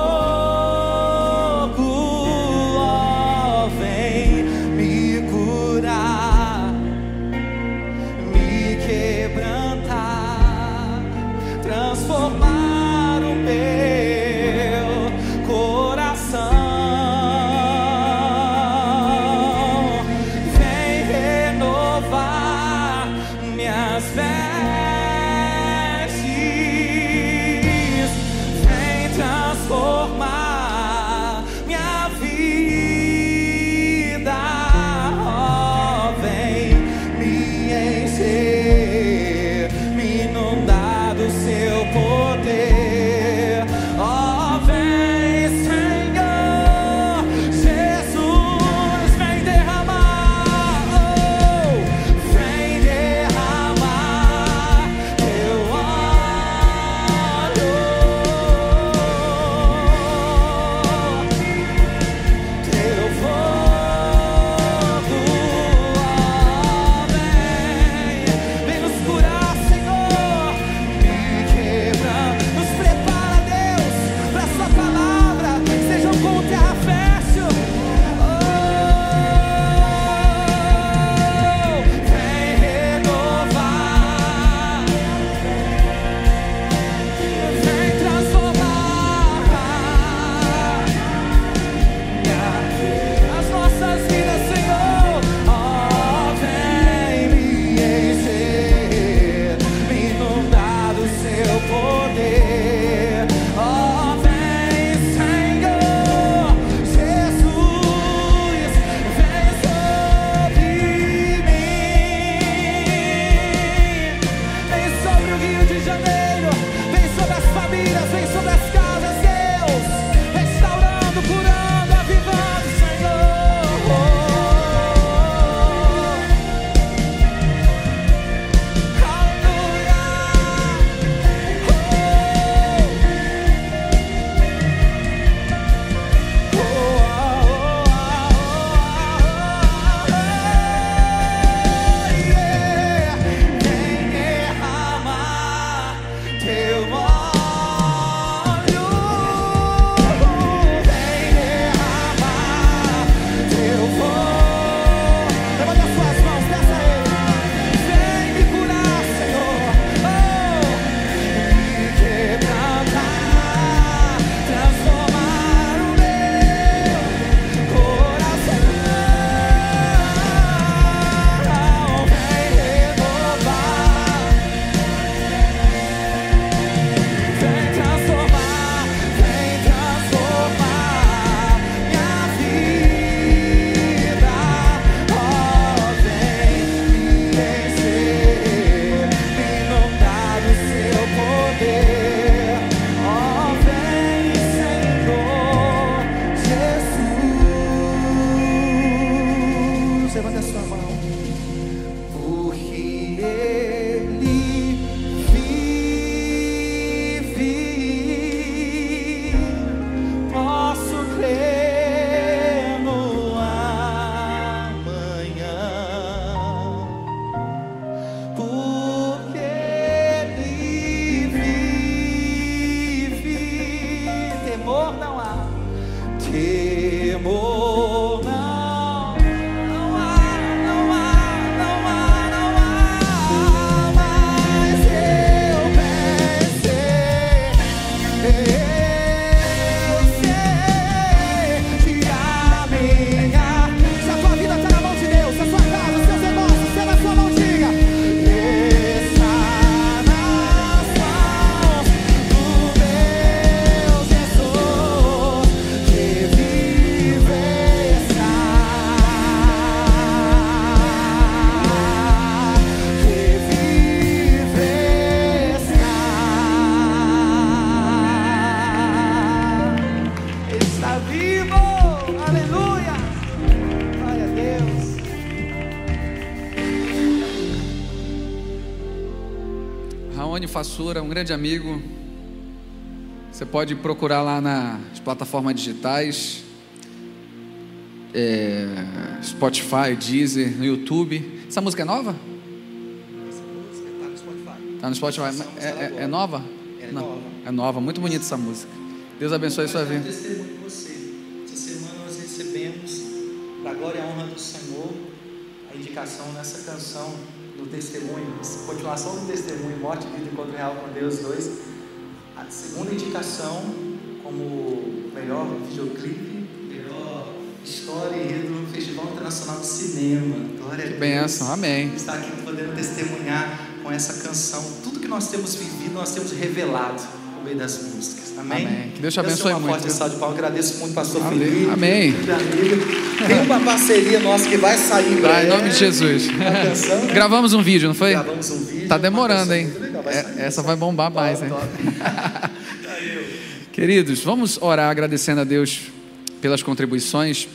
[SPEAKER 5] grande amigo. Você pode procurar lá nas plataformas digitais, é, Spotify, Deezer, no YouTube. Essa música é nova?
[SPEAKER 7] Essa música tá no Spotify.
[SPEAKER 5] Tá no Spotify. É, é- é nova?
[SPEAKER 7] É
[SPEAKER 5] Não,
[SPEAKER 7] nova.
[SPEAKER 5] É nova, muito bonita essa música. Deus abençoe a sua vida.
[SPEAKER 7] testemunho você. Essa semana nós recebemos, para a glória e a honra do Senhor, a indicação nessa canção do testemunho, continuação do testemunho, Morte, Vida e Encontro Real com Deus 2. A segunda indicação como melhor videoclipe, melhor história e enredo no Festival Internacional de Cinema. Glória a Deus.
[SPEAKER 5] Benção, amém.
[SPEAKER 7] Está aqui podendo testemunhar com essa canção. Tudo que nós temos vivido, nós temos revelado por meio das músicas. Amém?
[SPEAKER 5] Amém. Que Deus te
[SPEAKER 7] Deus
[SPEAKER 5] abençoe
[SPEAKER 7] uma
[SPEAKER 5] muito,
[SPEAKER 7] Forte salve de palmas. Agradeço muito, pastor
[SPEAKER 5] Amém.
[SPEAKER 7] Felipe.
[SPEAKER 5] Amém.
[SPEAKER 7] Tem uma parceria nossa que vai sair em
[SPEAKER 5] Tá, em nome de Jesus.
[SPEAKER 7] Uma canção, né?
[SPEAKER 5] Gravamos um vídeo, não foi?
[SPEAKER 7] Gravamos um vídeo.
[SPEAKER 5] Tá demorando,
[SPEAKER 7] canção
[SPEAKER 5] hein?
[SPEAKER 7] legal. Vai
[SPEAKER 5] É-
[SPEAKER 7] sair,
[SPEAKER 5] essa
[SPEAKER 7] vai
[SPEAKER 5] vai bombar
[SPEAKER 7] Top,
[SPEAKER 5] mais, hein? Queridos, vamos orar agradecendo a Deus pelas contribuições,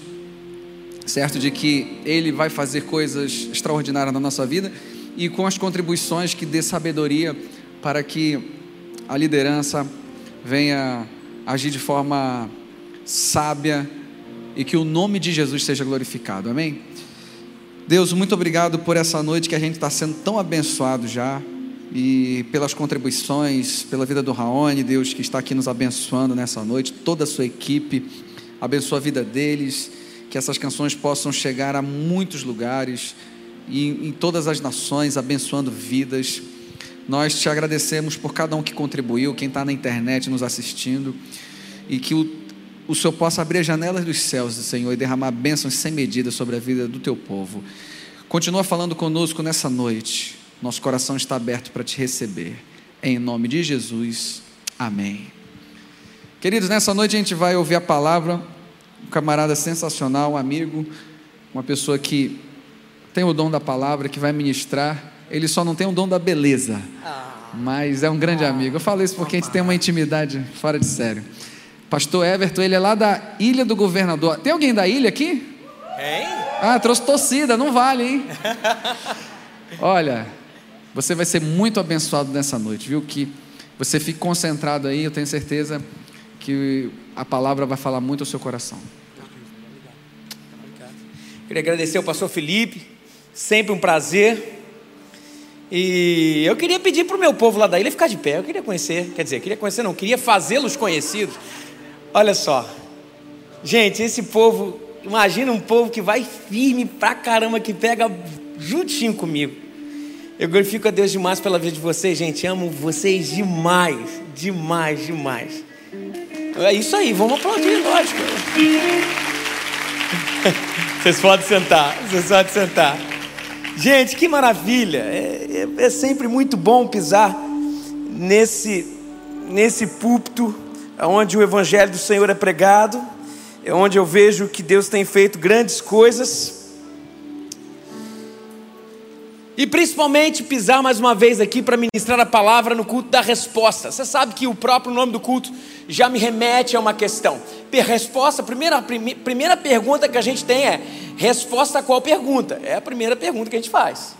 [SPEAKER 5] certo de que Ele vai fazer coisas extraordinárias na nossa vida e com as contribuições que dê sabedoria para que a liderança venha agir de forma sábia e que o nome de Jesus seja glorificado, amém? Deus, muito obrigado por essa noite que a gente está sendo tão abençoado já e pelas contribuições, pela vida do Raoni, Deus que está aqui nos abençoando nessa noite, toda a sua equipe, abençoa a vida deles, que essas canções possam chegar a muitos lugares e em todas as nações, abençoando vidas. Nós te agradecemos por cada um que contribuiu, quem está na internet nos assistindo, e que o, o Senhor possa abrir as janelas dos céus, Senhor, e derramar bênçãos sem medida sobre a vida do teu povo. Continua falando conosco nessa noite. Nosso coração está aberto para te receber. Em nome de Jesus. Amém. Queridos, nessa noite a gente vai ouvir a palavra. Um camarada sensacional, um amigo, uma pessoa que tem o dom da palavra, que vai ministrar. Ele só não tem o dom da beleza, mas é um grande amigo. Eu falo isso porque a gente tem uma intimidade fora de sério. Pastor Everton, ele é lá da Ilha do Governador. Tem alguém da ilha aqui?
[SPEAKER 9] Hein?
[SPEAKER 5] Ah, trouxe torcida, não vale, hein? Olha, você vai ser muito abençoado nessa noite, viu? Que você fique concentrado aí, eu tenho certeza que a palavra vai falar muito ao seu coração.
[SPEAKER 9] Queria agradecer ao pastor Felipe, sempre um prazer. E eu queria pedir para o meu povo lá da ilha ficar de pé. Eu queria conhecer, quer dizer, queria conhecer, não, queria fazê-los conhecidos. Olha só, gente, esse povo, imagina um povo que vai firme pra caramba, que pega juntinho comigo. Eu glorifico a Deus demais pela vida de vocês, gente. Amo vocês demais, demais, demais. É isso aí, vamos aplaudir, lógico. Vocês podem sentar, vocês podem sentar. Gente, que maravilha! É, é- é sempre muito bom pisar nesse, nesse púlpito onde o Evangelho do Senhor é pregado, é onde eu vejo que Deus tem feito grandes coisas. E principalmente pisar mais uma vez aqui para ministrar a palavra no culto da resposta. Você sabe que o próprio nome do culto já me remete a uma questão. Resposta, primeira, primeira pergunta que a gente tem é: resposta a qual pergunta? É a primeira pergunta que a gente faz.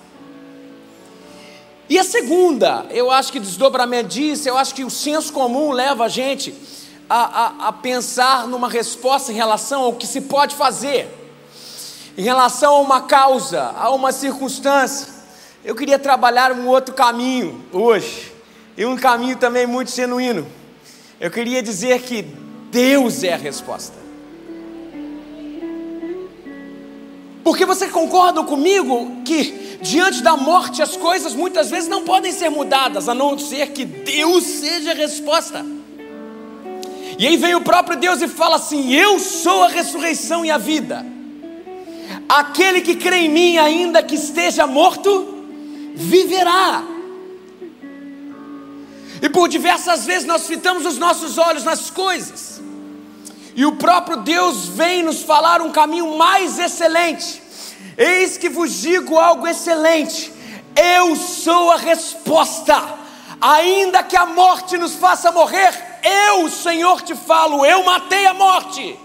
[SPEAKER 9] E a segunda, eu acho que desdobramento disso, eu acho que o senso comum leva a gente a, a, a pensar numa resposta em relação ao que se pode fazer em relação a uma causa, a uma circunstância. Eu queria trabalhar um outro caminho hoje, e um caminho também muito genuíno. Eu queria dizer que Deus é a resposta. Porque você concorda comigo que diante da morte as coisas muitas vezes não podem ser mudadas, a não ser que Deus seja a resposta. E aí vem o próprio Deus e fala assim: Eu sou a ressurreição e a vida. Aquele que crê em mim, ainda que esteja morto, viverá. E por diversas vezes nós fitamos os nossos olhos nas coisas, e o próprio Deus vem nos falar um caminho mais excelente. Eis que vos digo algo excelente: eu sou a resposta, ainda que a morte nos faça morrer, eu, Senhor, te falo, eu matei a morte.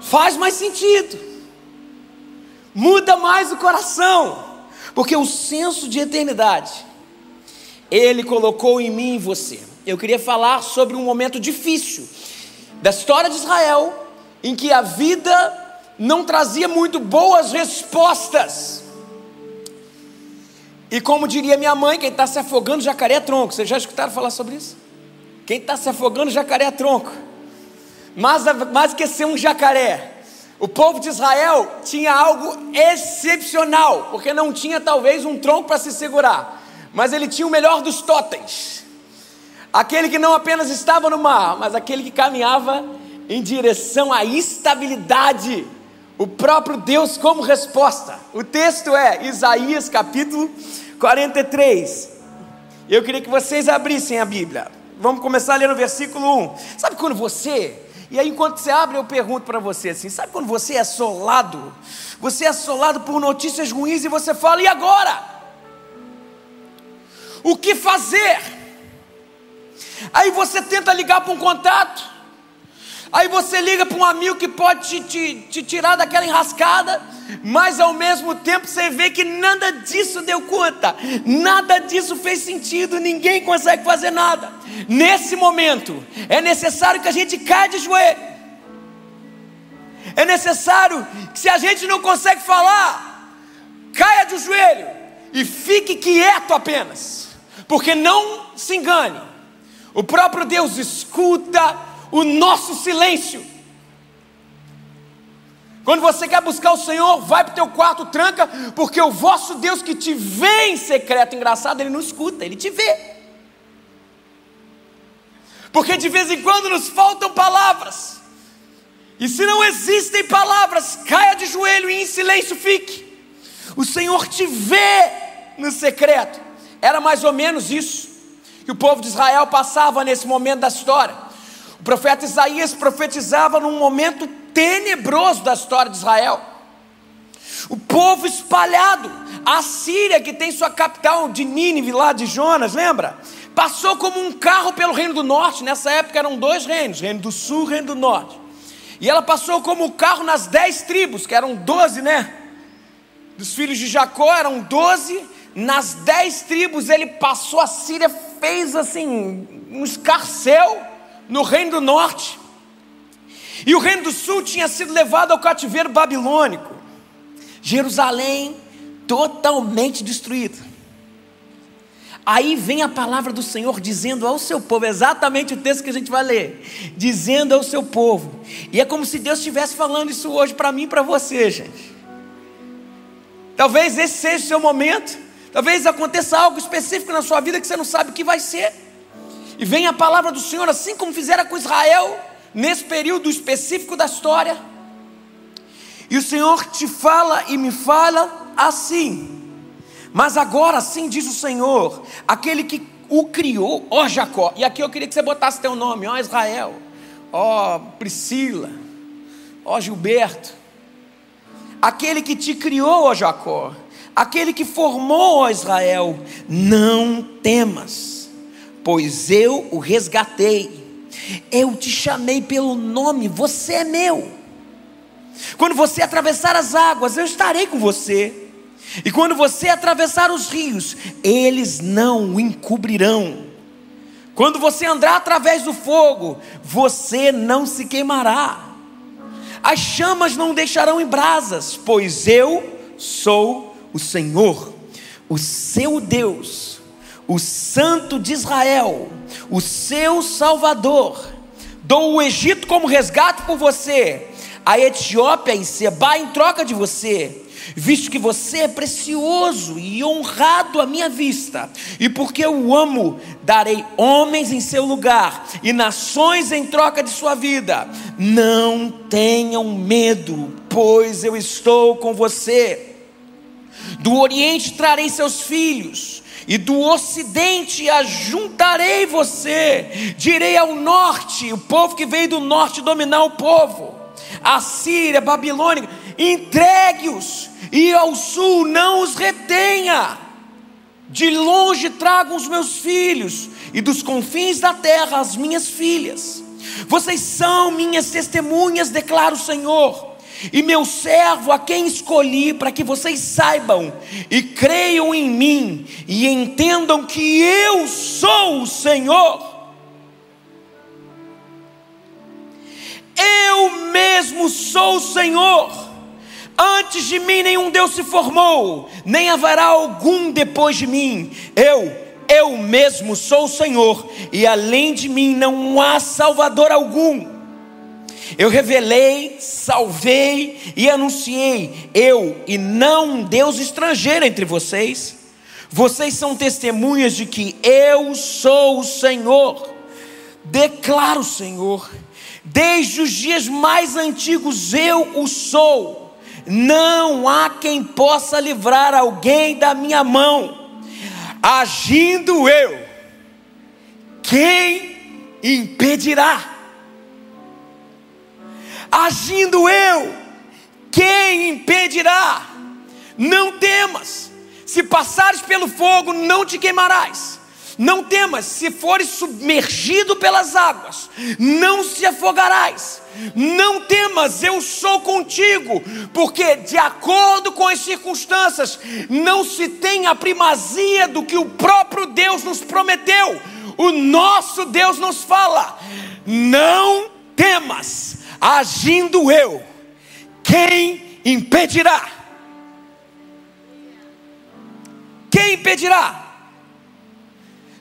[SPEAKER 9] Faz mais sentido, muda mais o coração, Porque o senso de eternidade, Ele colocou em mim e você. Eu queria falar sobre um momento difícil da história de Israel, em que a vida não trazia muito boas respostas. E como diria minha mãe, quem está se afogando, jacaré é tronco. Vocês já escutaram falar sobre isso? Quem está se afogando, jacaré é tronco. Mas mais que ser um jacaré, o povo de Israel tinha algo excepcional, porque não tinha talvez um tronco para se segurar, mas ele tinha o melhor dos totens. Aquele que não apenas estava no mar, mas aquele que caminhava em direção à estabilidade o próprio Deus como resposta. O texto é Isaías capítulo 43. Eu queria que vocês abrissem a Bíblia. Vamos começar ler no versículo 1. Sabe quando você, e aí enquanto você abre, eu pergunto para você assim: sabe quando você é assolado? Você é assolado por notícias ruins e você fala, e agora? O que fazer? Aí você tenta ligar para um contato Aí você liga para um amigo que pode te, te, te, tirar daquela enrascada, mas ao mesmo tempo você vê que nada disso deu conta, nada disso fez sentido, ninguém consegue fazer nada. Nesse momento, é necessário que a gente caia de joelho. É necessário que, se a gente não consegue falar, caia de joelho e fique quieto apenas, porque não se engane, o próprio Deus escuta o nosso silêncio. Quando você quer buscar o Senhor, vai para o teu quarto, tranca, porque o vosso Deus que te vê em secreto, engraçado, ele não escuta, ele te vê. Porque de vez em quando nos faltam palavras. E se não existem palavras, caia de joelho e em silêncio fique. O Senhor te vê no secreto. Era mais ou menos isso que o povo de Israel passava nesse momento da história profeta Isaías profetizava num momento tenebroso da história de Israel. O povo espalhado, a Síria, que tem sua capital de Nínive, lá de Jonas, lembra? Passou como um carro pelo reino do norte. Nessa época eram dois reinos: reino do sul e reino do norte. E ela passou como um carro nas dez tribos, que eram doze, né? Dos filhos de Jacó eram doze. Nas dez tribos ele passou, a Síria fez assim, um escarcel no reino do norte. E o reino do sul tinha sido levado ao cativeiro babilônico. Jerusalém totalmente destruída. Aí vem a palavra do Senhor dizendo ao seu povo, exatamente o texto que a gente vai ler, dizendo ao seu povo. E é como se Deus estivesse falando isso hoje para mim e para você, gente. Talvez esse seja o seu momento, talvez aconteça algo específico na sua vida que você não sabe o que vai ser. E vem a palavra do Senhor, assim como fizera com Israel, nesse período específico da história. E o Senhor te fala e me fala assim. Mas agora sim diz o Senhor, aquele que o criou, ó Jacó. E aqui eu queria que você botasse teu nome, ó Israel, ó Priscila, ó Gilberto. Aquele que te criou, ó Jacó, aquele que formou, ó Israel, não temas pois eu o resgatei. Eu te chamei pelo nome, você é meu. Quando você atravessar as águas, eu estarei com você. E quando você atravessar os rios, eles não o encobrirão. Quando você andar através do fogo, você não se queimará. As chamas não deixarão em brasas, pois eu sou o Senhor, o seu Deus o Santo de Israel, o seu Salvador. Dou o Egito como resgate por você, a Etiópia e Seba em troca de você, visto que você é precioso e honrado à minha vista, e porque eu amo, darei homens em seu lugar e nações em troca de sua vida. Não tenham medo, pois eu estou com você. Do Oriente trarei seus filhos e do ocidente ajuntarei você, direi ao norte, o povo que veio do norte dominar o povo, a Síria, Babilônia, entregue-os, e ao sul não os retenha, de longe tragam os meus filhos, e dos confins da terra as minhas filhas, vocês são minhas testemunhas, declara o Senhor, e meu servo a quem escolhi para que vocês saibam e creiam em mim e entendam que eu sou o Senhor. Eu mesmo sou o Senhor. Antes de mim nenhum Deus se formou, nem haverá algum depois de mim. Eu, eu mesmo sou o Senhor, e além de mim não há Salvador algum. Eu revelei, salvei e anunciei, eu e não um Deus estrangeiro entre vocês. Vocês são testemunhas de que eu sou o Senhor. Declaro, Senhor, desde os dias mais antigos eu o sou não há quem possa livrar alguém da minha mão. Agindo eu, quem impedirá? Agindo eu, quem impedirá? Não temas, se passares pelo fogo, não te queimarás não temas, se fores submergido pelas águas, não se afogarás. Não temas, eu sou contigo, porque de acordo com as circunstâncias, não se tem a primazia do que o próprio Deus nos prometeu. O nosso Deus nos fala: não temas, agindo eu, quem impedirá? Quem impedirá?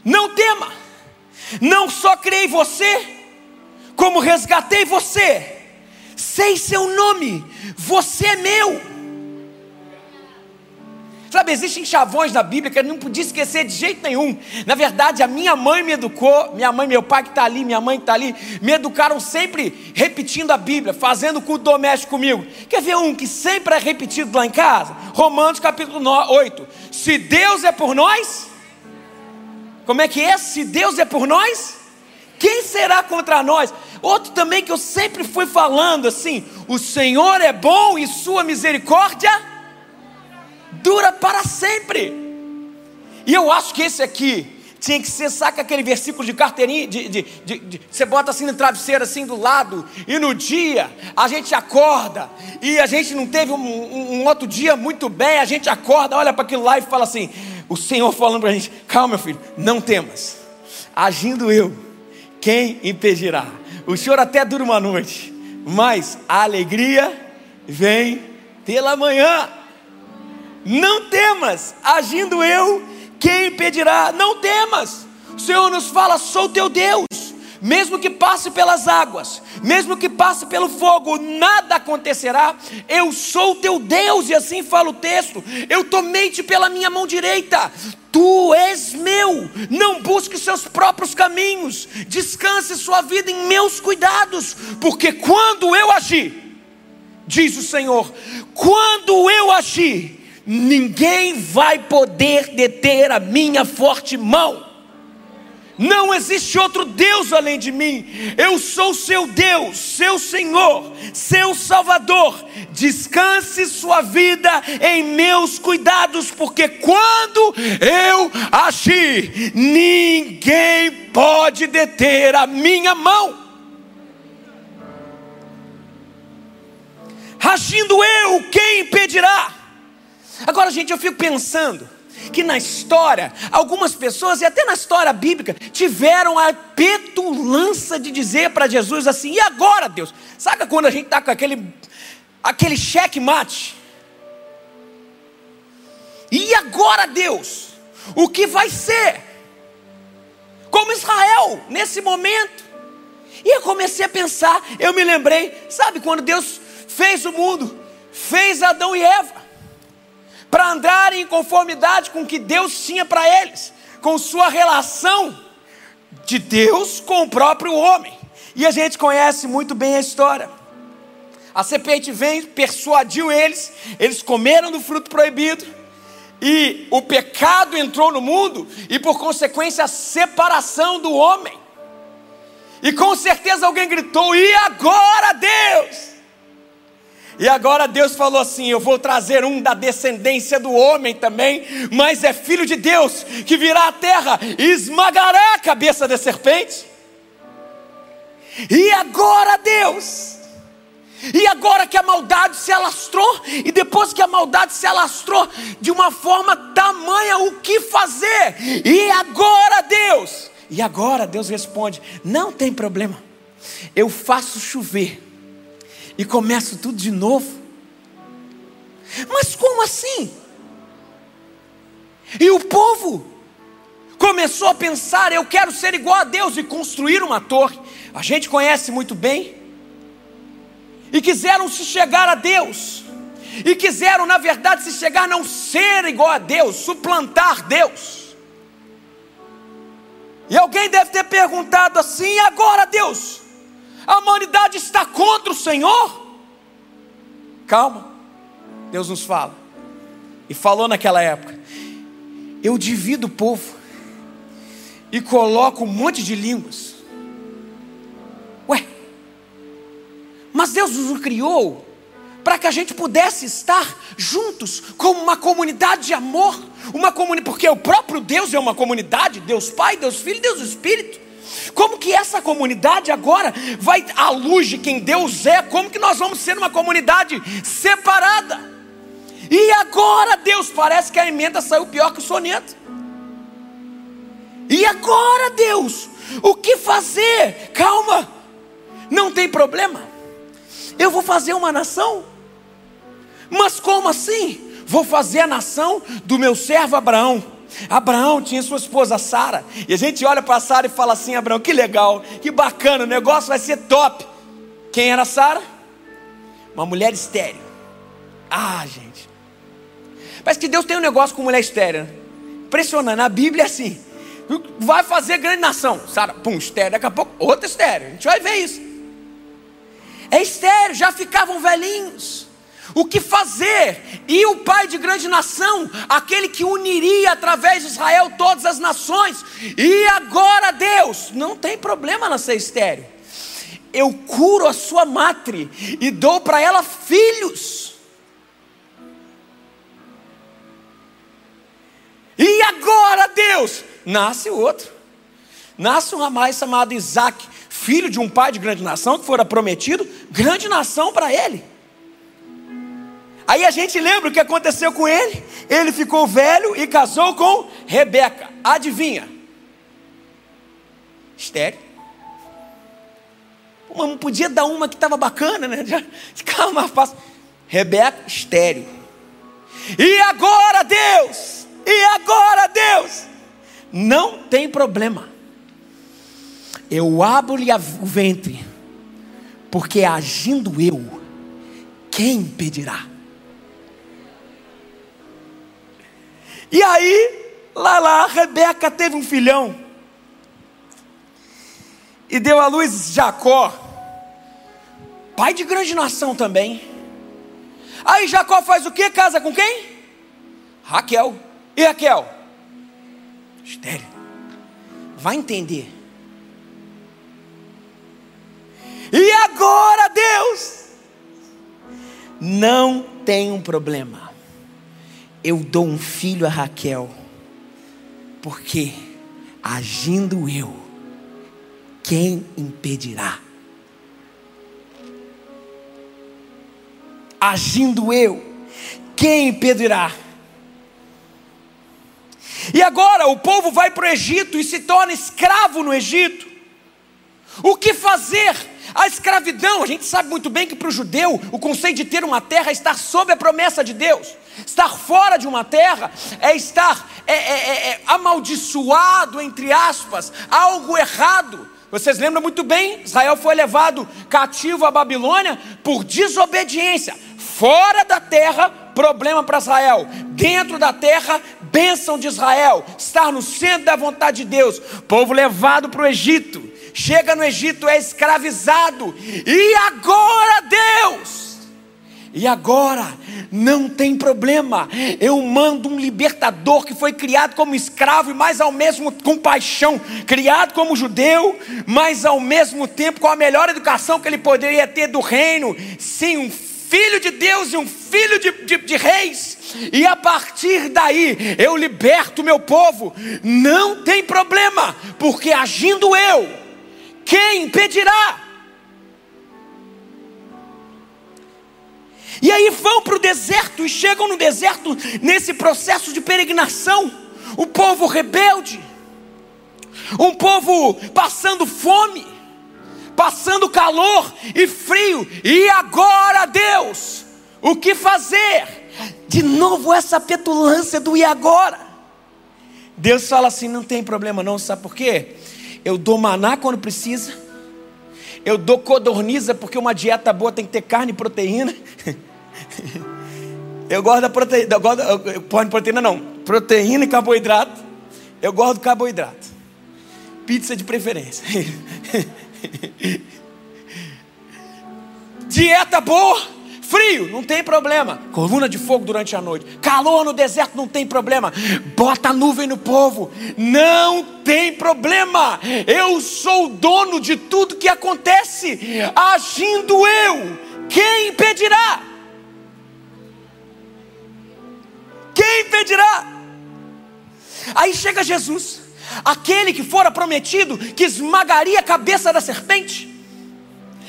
[SPEAKER 9] Não tema, não só criei você, como resgatei você, sei seu nome, você é meu. Sabe, existem chavões na Bíblia que eu não podia esquecer de jeito nenhum. Na verdade, a minha mãe me educou, minha mãe, meu pai que está ali, minha mãe que está ali, me educaram sempre repetindo a Bíblia, fazendo culto doméstico comigo. Quer ver um que sempre é repetido lá em casa? Romanos capítulo 8. Se Deus é por nós, como é que é? Se Deus é por nós, quem será contra nós? Outro também que eu sempre fui falando assim: o Senhor é bom e sua misericórdia dura para sempre. E eu acho que esse aqui tinha que ser, saca aquele versículo de carteirinha, de, de, de, de, você bota assim no travesseiro, assim do lado, e no dia a gente acorda, e a gente não teve um, um, um outro dia muito bem, a gente acorda, olha para aquilo lá e fala assim: o Senhor falando para a gente: calma, meu filho, não temas, agindo eu, quem impedirá? O Senhor até dura uma noite, mas a alegria vem pela manhã. Não temas, agindo eu, quem impedirá? Não temas. O Senhor nos fala: sou teu Deus mesmo que passe pelas águas, mesmo que passe pelo fogo, nada acontecerá. Eu sou teu Deus, e assim fala o texto. Eu tomei-te pela minha mão direita, tu és meu. Não busque seus próprios caminhos, descanse sua vida em meus cuidados, porque quando eu agir, diz o Senhor, quando eu agir, ninguém vai poder deter a minha forte mão. Não existe outro Deus além de mim. Eu sou seu Deus, seu Senhor, seu Salvador. Descanse sua vida em meus cuidados, porque quando eu agir, ninguém pode deter a minha mão. Agindo eu, quem impedirá? Agora, gente, eu fico pensando que na história, algumas pessoas, e até na história bíblica, tiveram a petulância de dizer para Jesus assim: e agora, Deus? Sabe quando a gente está com aquele, aquele cheque-mate? E agora, Deus? O que vai ser? Como Israel, nesse momento. E eu comecei a pensar, eu me lembrei, sabe quando Deus fez o mundo, fez Adão e Eva para andarem em conformidade com o que Deus tinha para eles, com sua relação de Deus com o próprio homem. E a gente conhece muito bem a história. A serpente vem, persuadiu eles, eles comeram do fruto proibido, e o pecado entrou no mundo, e por consequência a separação do homem. E com certeza alguém gritou: e agora Deus? E agora Deus falou assim: Eu vou trazer um da descendência do homem também, mas é filho de Deus que virá à terra e esmagará a cabeça da serpente. E agora Deus, E agora que a maldade se alastrou, e depois que a maldade se alastrou de uma forma tamanha, o que fazer? E agora, Deus? E agora Deus responde: Não tem problema, eu faço chover e começo tudo de novo. Mas como assim? E o povo começou a pensar: eu quero ser igual a Deus e construir uma torre. A gente conhece muito bem. E quiseram se chegar a Deus. E quiseram, na verdade, se chegar não ser igual a Deus, suplantar Deus. E alguém deve ter perguntado assim: agora, Deus, a humanidade está contra o Senhor? Calma, Deus nos fala. E falou naquela época: eu divido o povo e coloco um monte de línguas. Ué, mas Deus nos criou para que a gente pudesse estar juntos como uma comunidade de amor, uma comunidade, porque o próprio Deus é uma comunidade, Deus Pai, Deus Filho, Deus Espírito. Como que essa comunidade agora vai à luz de quem Deus é? Como que nós vamos ser uma comunidade separada? E agora, Deus, parece que a emenda saiu pior que o soneto. E agora, Deus, o que fazer? Calma, não tem problema. Eu vou fazer uma nação. Mas como assim? Vou fazer a nação do meu servo Abraão. Abraão tinha sua esposa Sara. E a gente olha para Sara e fala assim: Abraão, que legal, que bacana, o negócio vai ser top. Quem era Sara? Uma mulher estéreo. Ah, gente. Parece que Deus tem um negócio com mulher estéreo. Né? Impressionante. A Bíblia é assim vai fazer grande nação. Sara, pum, estéreo. Daqui a pouco, outra estéreo. A gente vai ver isso. É estéreo, já ficavam velhinhos. O que fazer? E o pai de grande nação, aquele que uniria através de Israel todas as nações. E agora, Deus, não tem problema nascer estéreo. Eu curo a sua matre e dou para ela filhos. E agora, Deus, nasce outro. Nasce um rapaz chamado Isaac, filho de um pai de grande nação, que fora prometido, grande nação para ele. Aí a gente lembra o que aconteceu com ele? Ele ficou velho e casou com Rebeca. Adivinha? Estéreo. Mas não podia dar uma que estava bacana, né? Mais fácil. Rebeca, estéreo. E agora, Deus? E agora, Deus? Não tem problema. Eu abro-lhe o ventre, porque agindo eu, quem impedirá? E aí, lá lá, Rebeca teve um filhão. E deu à luz Jacó, pai de grande nação também. Aí Jacó faz o que? Casa com quem? Raquel. E Raquel? Estéreo. Vai entender. E agora, Deus, não tem um problema. Eu dou um filho a Raquel, porque agindo eu, quem impedirá? Agindo eu, quem impedirá? E agora o povo vai para o Egito e se torna escravo no Egito. O que fazer? A escravidão, a gente sabe muito bem que para o judeu o conceito de ter uma terra é estar sob a promessa de Deus. Estar fora de uma terra é estar é, é, é, é amaldiçoado, entre aspas, algo errado. Vocês lembram muito bem, Israel foi levado cativo à Babilônia por desobediência. Fora da terra, problema para Israel. Dentro da terra, bênção de Israel. Estar no centro da vontade de Deus. Povo levado para o Egito. Chega no Egito, é escravizado. E agora, Deus. E agora, não tem problema. Eu mando um libertador que foi criado como escravo e mais ao mesmo com paixão, criado como judeu, mas ao mesmo tempo com a melhor educação que ele poderia ter do reino. Sim, um filho de Deus e um filho de, de, de reis, e a partir daí eu liberto meu povo, não tem problema, porque agindo eu, quem impedirá? E aí vão para o deserto e chegam no deserto nesse processo de peregrinação. O povo rebelde, um povo passando fome, passando calor e frio. E agora, Deus, o que fazer? De novo essa petulância do e agora. Deus fala assim: não tem problema, não, sabe por quê? Eu dou maná quando precisa, eu dou codorniza, porque uma dieta boa tem que ter carne e proteína. Eu gosto da proteína, eu gosto, eu, proteína não, proteína e carboidrato. Eu gosto do carboidrato. Pizza de preferência. Dieta boa, Frio, não tem problema. Coluna de fogo durante a noite. Calor no deserto, não tem problema. Bota nuvem no povo, não tem problema. Eu sou o dono de tudo que acontece. Agindo eu, quem impedirá? Quem impedirá? Aí chega Jesus, aquele que fora prometido que esmagaria a cabeça da serpente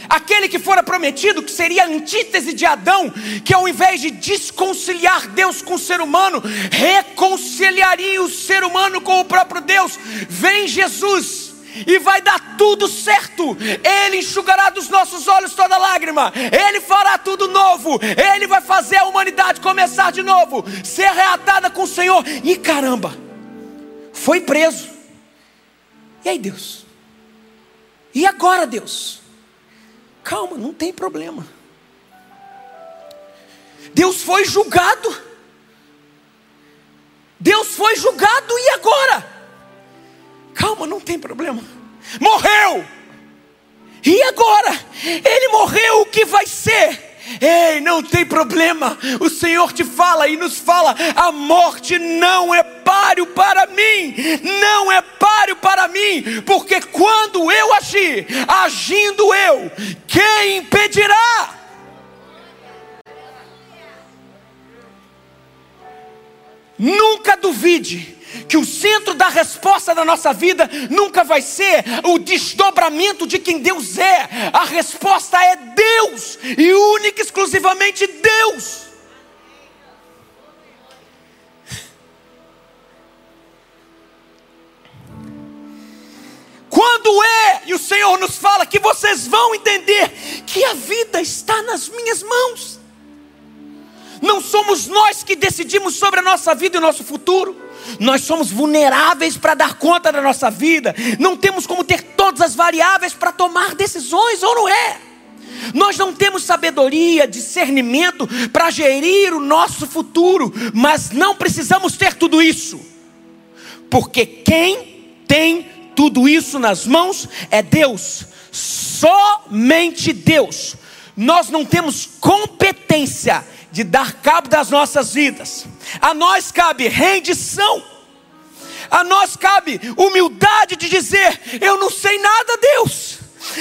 [SPEAKER 9] aquele que fora prometido, que seria a antítese de Adão, que ao invés de desconciliar Deus com o ser humano, reconciliaria o ser humano com o próprio Deus. Vem Jesus e vai dar tudo certo. Ele enxugará dos nossos olhos toda lágrima. Ele fará tudo novo. Ele vai fazer a humanidade começar de novo, ser reatada com o Senhor. E caramba, foi preso. E aí, Deus? E agora, Deus? Calma, não tem problema. Deus foi julgado. Deus foi julgado e agora? Calma, não tem problema. Morreu. E agora? Ele morreu, o que vai ser? Ei, não tem problema. O Senhor te fala e nos fala: a morte não é páreo para mim, não é páreo para mim, porque quando eu agir, agindo eu, quem impedirá? Nunca duvide que o centro da resposta da nossa vida nunca vai ser o desdobramento de quem Deus é. A resposta é Deus e única e exclusivamente Deus. Quando é, e o Senhor nos fala que vocês vão entender que a vida está nas minhas mãos. Não somos nós que decidimos sobre a nossa vida e o nosso futuro. Nós somos vulneráveis para dar conta da nossa vida. Não temos como ter todas as variáveis para tomar decisões, ou não é? Nós não temos sabedoria, discernimento para gerir o nosso futuro, mas não precisamos ter tudo isso, porque quem tem tudo isso nas mãos é Deus, somente Deus. Nós não temos competência de dar cabo das nossas vidas. A nós cabe rendição. A nós cabe humildade de dizer: Eu não sei nada, Deus.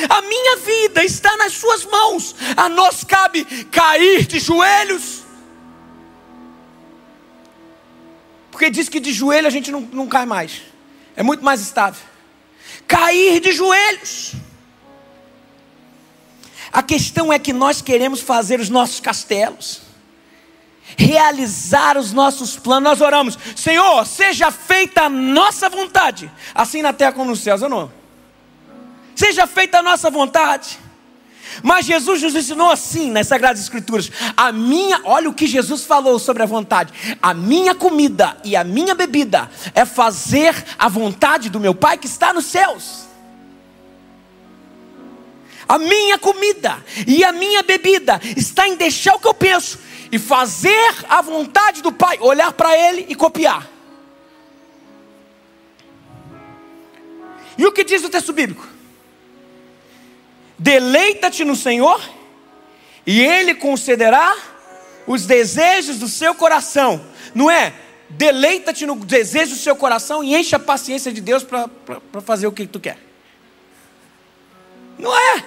[SPEAKER 9] A minha vida está nas Suas mãos. A nós cabe cair de joelhos. Porque diz que de joelho a gente não, não cai mais. É muito mais estável. Cair de joelhos. A questão é que nós queremos fazer os nossos castelos realizar os nossos planos. Nós oramos, Senhor, seja feita a nossa vontade, assim na terra como nos céus, ou não? Seja feita a nossa vontade. Mas Jesus nos ensinou assim nas Sagradas Escrituras: a minha, olha o que Jesus falou sobre a vontade. A minha comida e a minha bebida é fazer a vontade do meu Pai que está nos céus. A minha comida e a minha bebida está em deixar o que eu penso e fazer a vontade do Pai, olhar para Ele e copiar. E o que diz o texto bíblico? Deleita-te no Senhor, e Ele concederá os desejos do seu coração. Não é? Deleita-te no desejo do seu coração e enche a paciência de Deus para fazer o que tu quer. Não é?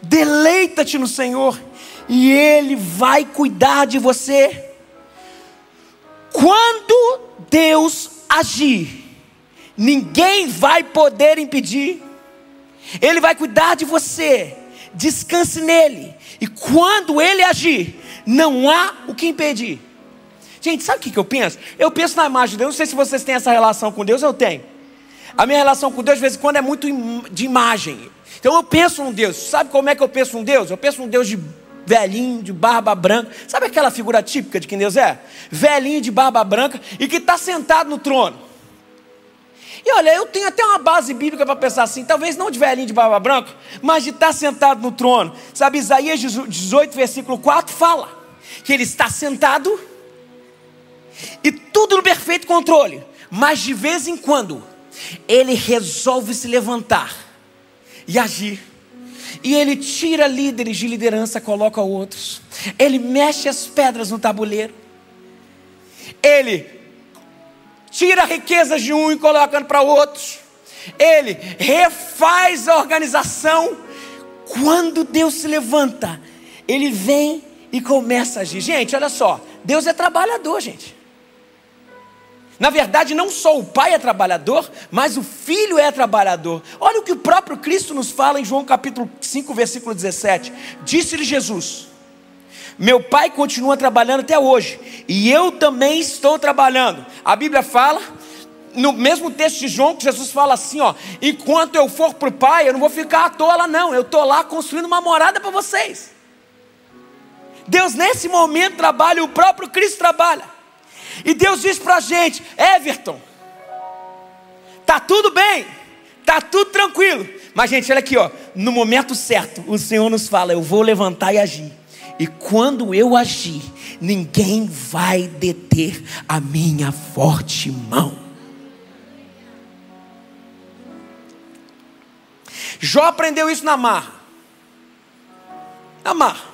[SPEAKER 9] Deleita-te no Senhor e Ele vai cuidar de você. Quando Deus agir, ninguém vai poder impedir. Ele vai cuidar de você, descanse nele. E quando ele agir, não há o que impedir. Gente, sabe o que eu penso? Eu penso na imagem de Deus. Não sei se vocês têm essa relação com Deus, eu tenho. A minha relação com Deus, de vez em quando, é muito de imagem. Então eu penso um Deus. Sabe como é que eu penso um Deus? Eu penso um Deus de velhinho, de barba branca. Sabe aquela figura típica de quem Deus é? Velhinho de barba branca e que está sentado no trono. E olha, eu tenho até uma base bíblica para pensar assim, talvez não de velhinho de barba branca, mas de estar tá sentado no trono. Sabe, Isaías 18, versículo 4 fala que ele está sentado e tudo no perfeito controle, mas de vez em quando ele resolve se levantar e agir. E ele tira líderes de liderança, coloca outros. Ele mexe as pedras no tabuleiro. Ele tira riquezas de um e colocando para outros. Ele refaz a organização. Quando Deus se levanta, ele vem e começa a agir. Gente, olha só, Deus é trabalhador, gente. Na verdade, não só o pai é trabalhador, mas o filho é trabalhador. Olha o que o próprio Cristo nos fala em João capítulo 5, versículo 17. Disse-lhe Jesus: meu pai continua trabalhando até hoje. E eu também estou trabalhando. A Bíblia fala, no mesmo texto de João, que Jesus fala assim: ó, enquanto eu for para o pai, eu não vou ficar à toa lá, não. Eu estou lá construindo uma morada para vocês. Deus, nesse momento, trabalha, o próprio Cristo trabalha. E Deus diz para a gente: Everton, tá tudo bem, tá tudo tranquilo. Mas, gente, olha aqui, ó, no momento certo, o Senhor nos fala: eu vou levantar e agir. E quando eu agir, ninguém vai deter a minha forte mão. Jó aprendeu isso na marra. Na marra.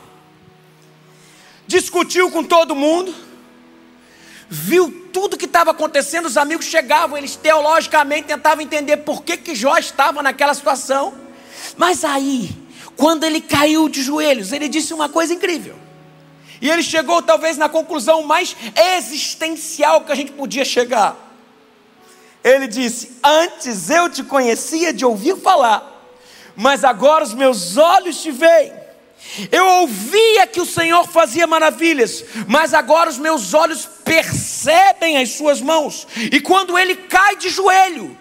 [SPEAKER 9] Discutiu com todo mundo. Viu tudo que estava acontecendo. Os amigos chegavam, eles teologicamente tentavam entender por que, que Jó estava naquela situação. Mas aí, quando ele caiu de joelhos, ele disse uma coisa incrível. E ele chegou talvez na conclusão mais existencial que a gente podia chegar. Ele disse: Antes eu te conhecia de ouvir falar, mas agora os meus olhos te veem. Eu ouvia que o Senhor fazia maravilhas, mas agora os meus olhos percebem as suas mãos. E quando ele cai de joelho,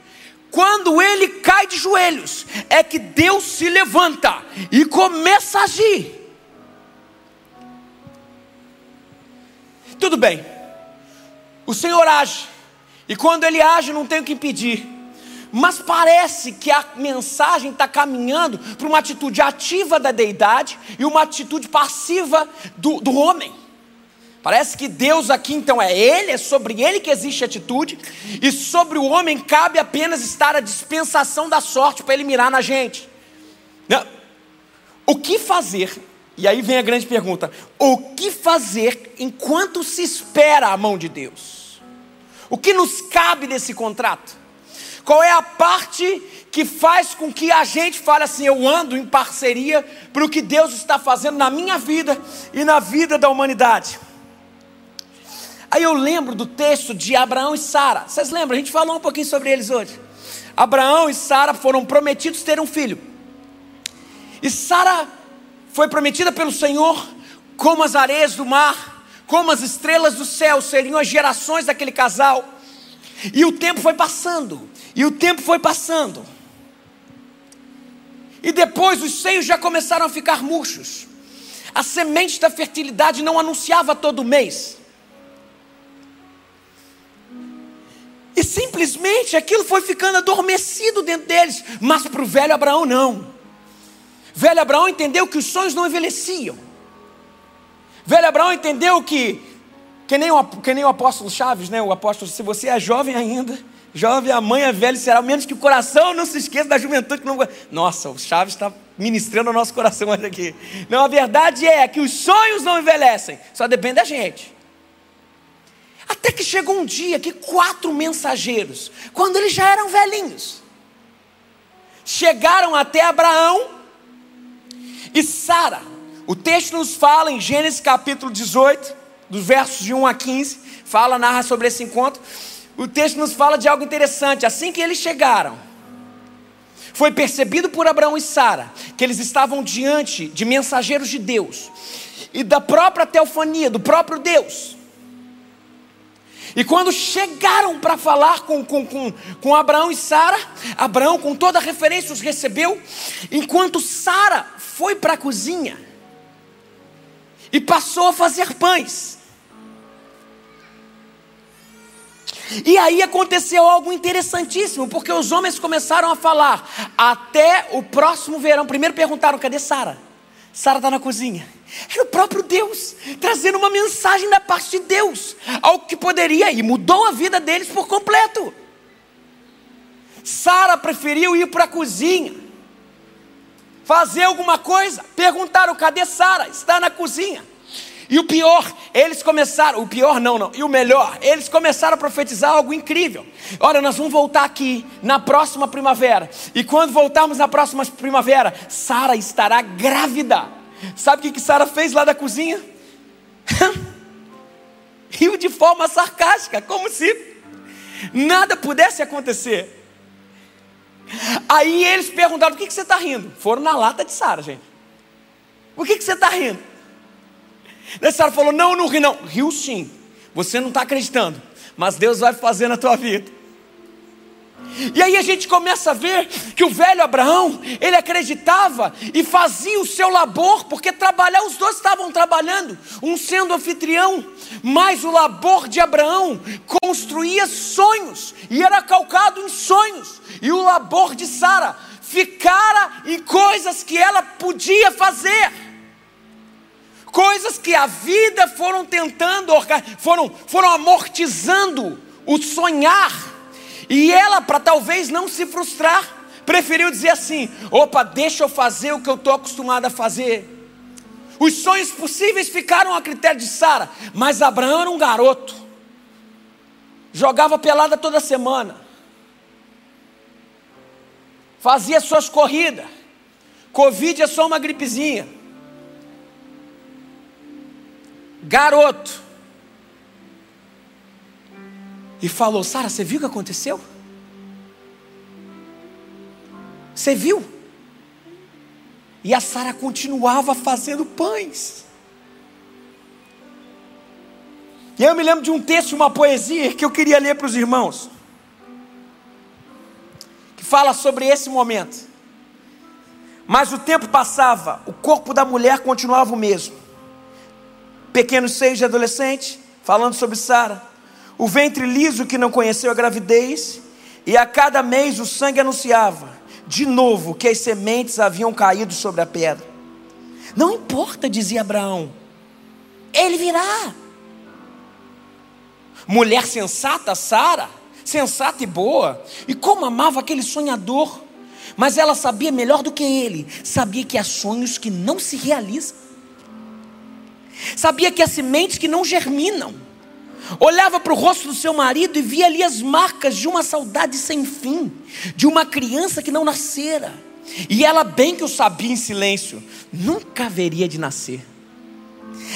[SPEAKER 9] quando ele cai de joelhos, é que Deus se levanta e começa a agir. Tudo bem, o Senhor age, e quando ele age, não tem o que impedir. Mas parece que a mensagem está caminhando para uma atitude ativa da deidade e uma atitude passiva do, do homem. Parece que Deus aqui então é Ele, é sobre Ele que existe atitude, e sobre o homem cabe apenas estar a dispensação da sorte para ele mirar na gente. Não. O que fazer? E aí vem a grande pergunta: o que fazer enquanto se espera a mão de Deus? O que nos cabe nesse contrato? Qual é a parte que faz com que a gente fale assim: eu ando em parceria para o que Deus está fazendo na minha vida e na vida da humanidade? Aí eu lembro do texto de Abraão e Sara. Vocês lembram? A gente falou um pouquinho sobre eles hoje. Abraão e Sara foram prometidos ter um filho. E Sara foi prometida pelo Senhor como as areias do mar, como as estrelas do céu, seriam as gerações daquele casal. E o tempo foi passando, e o tempo foi passando. E depois os seios já começaram a ficar murchos. A semente da fertilidade não anunciava todo mês. E simplesmente aquilo foi ficando adormecido dentro deles. Mas para o velho Abraão, não. Velho Abraão entendeu que os sonhos não envelheciam. Velho Abraão entendeu que, que nem, o, que nem o apóstolo Chaves, né? O apóstolo, se você é jovem ainda, jovem, a mãe é velha será, menos que o coração não se esqueça da juventude. Que não... Nossa, o Chaves está ministrando o nosso coração hoje aqui. Não, a verdade é que os sonhos não envelhecem, só depende da gente. Até que chegou um dia que quatro mensageiros, quando eles já eram velhinhos, chegaram até Abraão e Sara. O texto nos fala em Gênesis capítulo 18, dos versos de 1 a 15, fala, narra sobre esse encontro. O texto nos fala de algo interessante. Assim que eles chegaram, foi percebido por Abraão e Sara que eles estavam diante de mensageiros de Deus e da própria teofania, do próprio Deus. E quando chegaram para falar com, com, com, com Abraão e Sara, Abraão, com toda a referência, os recebeu, enquanto Sara foi para a cozinha e passou a fazer pães. E aí aconteceu algo interessantíssimo, porque os homens começaram a falar até o próximo verão. Primeiro perguntaram: cadê Sara? Sara está na cozinha. Era o próprio Deus trazendo uma mensagem da parte de Deus, algo que poderia e mudou a vida deles por completo. Sara preferiu ir para a cozinha, fazer alguma coisa. Perguntaram: cadê Sara? Está na cozinha. E o pior, eles começaram, o pior não, não, e o melhor, eles começaram a profetizar algo incrível. Olha, nós vamos voltar aqui na próxima primavera. E quando voltarmos na próxima primavera, Sara estará grávida. Sabe o que, que Sara fez lá da cozinha? Riu de forma sarcástica, como se nada pudesse acontecer. Aí eles perguntaram: por que, que você está rindo? Foram na lata de Sara, gente. Por que, que você está rindo? Daí Sara falou: Não, não ri, não. Riu sim. Você não está acreditando, mas Deus vai fazer na tua vida. E aí a gente começa a ver que o velho Abraão, ele acreditava e fazia o seu labor, porque trabalhar, os dois estavam trabalhando, um sendo anfitrião, mas o labor de Abraão construía sonhos, e era calcado em sonhos, e o labor de Sara ficara em coisas que ela podia fazer coisas que a vida foram tentando, foram, foram amortizando o sonhar, e ela, para talvez não se frustrar, preferiu dizer assim: opa, deixa eu fazer o que eu estou acostumado a fazer. Os sonhos possíveis ficaram a critério de Sara, mas Abraão era um garoto, jogava pelada toda semana, fazia suas corridas. Covid é só uma gripezinha garoto, e falou: Sara, você viu o que aconteceu? Você viu? E a Sara continuava fazendo pães. E eu me lembro de um texto, uma poesia que eu queria ler para os irmãos, que fala sobre esse momento. Mas o tempo passava, o corpo da mulher continuava o mesmo pequenos seios de adolescente, falando sobre Sara, o ventre liso que não conheceu a gravidez, e a cada mês o sangue anunciava, de novo, que as sementes haviam caído sobre a pedra. Não importa, dizia Abraão, ele virá. Mulher sensata, Sara, sensata e boa, e como amava aquele sonhador, mas ela sabia melhor do que ele, sabia que há sonhos que não se realizam. Sabia que há sementes que não germinam. Olhava para o rosto do seu marido e via ali as marcas de uma saudade sem fim, de uma criança que não nascera. E ela bem que o sabia em silêncio, nunca haveria de nascer.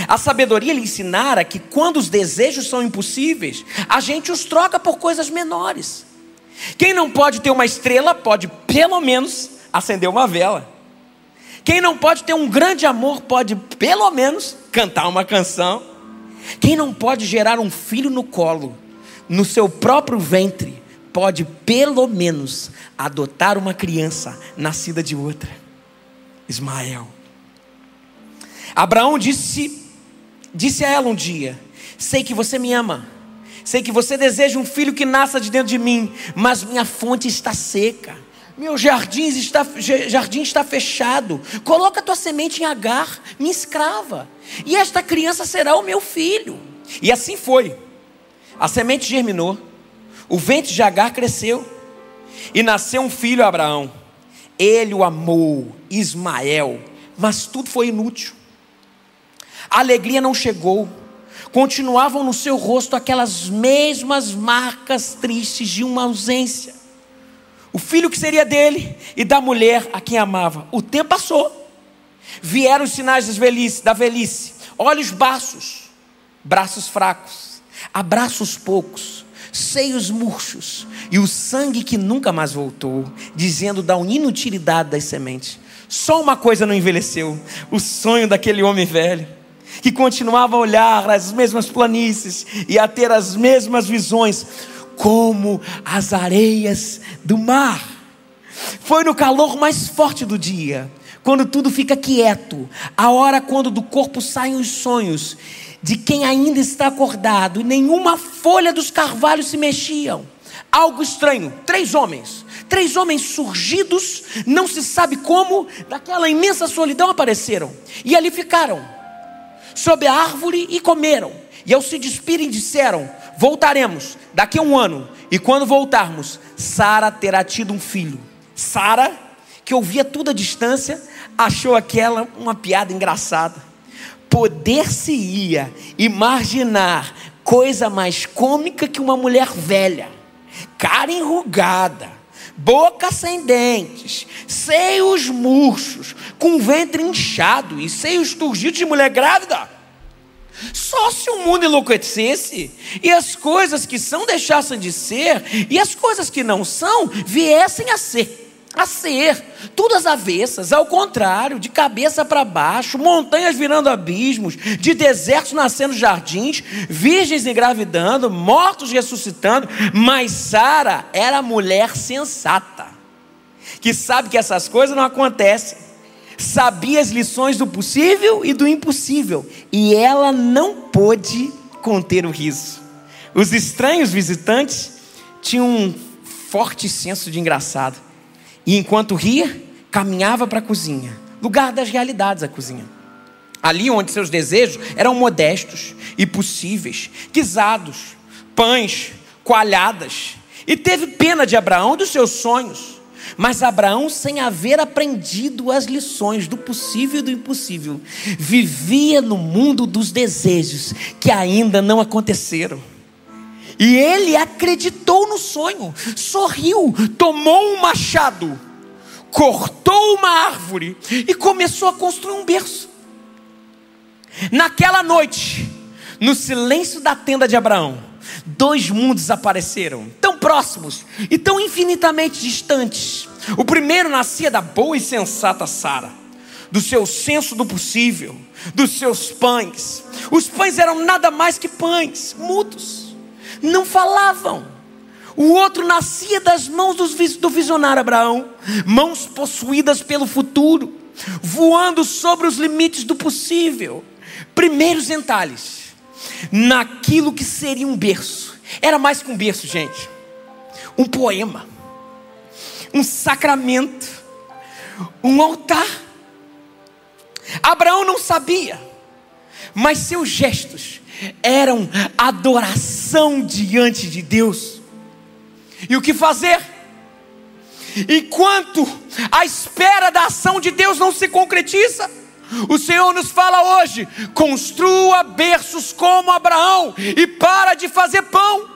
[SPEAKER 9] A sabedoria lhe ensinara que quando os desejos são impossíveis, a gente os troca por coisas menores. Quem não pode ter uma estrela, pode pelo menos acender uma vela. Quem não pode ter um grande amor pode, pelo menos, cantar uma canção. Quem não pode gerar um filho no colo, no seu próprio ventre, pode, pelo menos, adotar uma criança nascida de outra. Ismael. Abraão disse, disse a ela um dia: Sei que você me ama. Sei que você deseja um filho que nasça de dentro de mim, mas minha fonte está seca. Meu jardim está, jardim está fechado. Coloca tua semente em Agar, minha escrava. E esta criança será o meu filho. E assim foi. A semente germinou. O ventre de Agar cresceu. E nasceu um filho a Abraão. Ele o amou, Ismael. Mas tudo foi inútil. A alegria não chegou. Continuavam no seu rosto aquelas mesmas marcas tristes de uma ausência o filho que seria dele e da mulher a quem amava. O tempo passou. Vieram os sinais velhice, da velhice. Olhos baços, braços fracos, abraços poucos, seios murchos e o sangue que nunca mais voltou, dizendo da inutilidade das sementes. Só uma coisa não envelheceu: o sonho daquele homem velho, que continuava a olhar as mesmas planícies e a ter as mesmas visões, como as areias do mar. Foi no calor mais forte do dia, quando tudo fica quieto, a hora quando do corpo saem os sonhos de quem ainda está acordado, e nenhuma folha dos carvalhos se mexiam. Algo estranho, três homens, três homens surgidos, não se sabe como, daquela imensa solidão apareceram, e ali ficaram, sob a árvore e comeram, e ao se despirem disseram: Voltaremos daqui a um ano, e quando voltarmos, Sara terá tido um filho. Sara, que ouvia tudo à distância, achou aquela uma piada engraçada poder-se-ia imaginar coisa mais cômica que uma mulher velha, cara enrugada, boca sem dentes, seios murchos, com ventre inchado e seios turgidos de mulher grávida. Só se o mundo enlouquecesse e as coisas que são deixassem de ser e as coisas que não são viessem a ser a ser, tudo às avessas, ao contrário, de cabeça para baixo, montanhas virando abismos, de desertos nascendo jardins, virgens engravidando, mortos ressuscitando, mas Sara era mulher sensata, que sabe que essas coisas não acontecem, sabia as lições do possível e do impossível, e ela não pôde conter o riso. Os estranhos visitantes tinham um forte senso de engraçado. E enquanto ria, caminhava para a cozinha, lugar das realidades a cozinha. Ali onde seus desejos eram modestos e possíveis, guisados, pães, coalhadas. E teve pena de Abraão dos seus sonhos. Mas Abraão, sem haver aprendido as lições do possível e do impossível, vivia no mundo dos desejos que ainda não aconteceram. E ele acreditou no sonho, sorriu, tomou um machado, cortou uma árvore e começou a construir um berço. Naquela noite, no silêncio da tenda de Abraão, dois mundos apareceram, próximos e tão infinitamente distantes. O primeiro nascia da boa e sensata Sara, do seu senso do possível, dos seus pães. Os pães eram nada mais que pães, mudos não falavam. O outro nascia das mãos do visionário Abraão, mãos possuídas pelo futuro, voando sobre os limites do possível. Primeiros entalhes, naquilo que seria um berço. Era mais que um berço, gente. Um poema, um sacramento, um altar. Abraão não sabia, mas seus gestos eram adoração diante de Deus. E o que fazer? Enquanto a espera da ação de Deus não se concretiza, o Senhor nos fala hoje: construa berços como Abraão e para de fazer pão.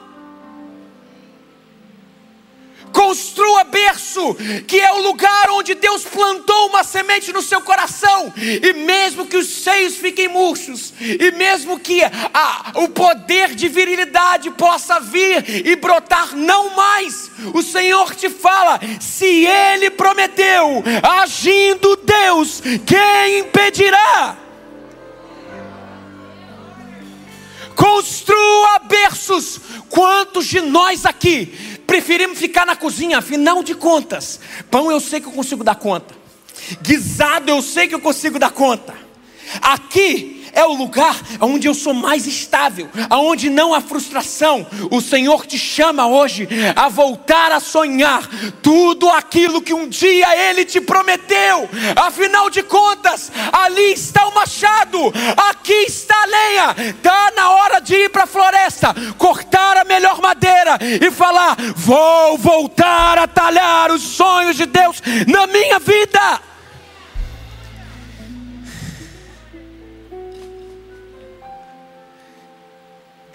[SPEAKER 9] Construa berço, que é o lugar onde Deus plantou uma semente no seu coração. E mesmo que os seios fiquem murchos, e mesmo que a, o poder de virilidade possa vir e brotar, não mais. O Senhor te fala: se Ele prometeu, agindo Deus, quem impedirá? Construa berços. Quantos de nós aqui Preferimos ficar na cozinha, afinal de contas. Pão eu sei que eu consigo dar conta. Guisado eu sei que eu consigo dar conta. Aqui é o lugar onde eu sou mais estável, aonde não há frustração. O Senhor te chama hoje a voltar a sonhar tudo aquilo que um dia Ele te prometeu. Afinal de contas, ali está o machado, aqui está a lenha. Está na hora de ir para a floresta, cortar a melhor madeira e falar: Vou voltar a talhar os sonhos de Deus na minha vida.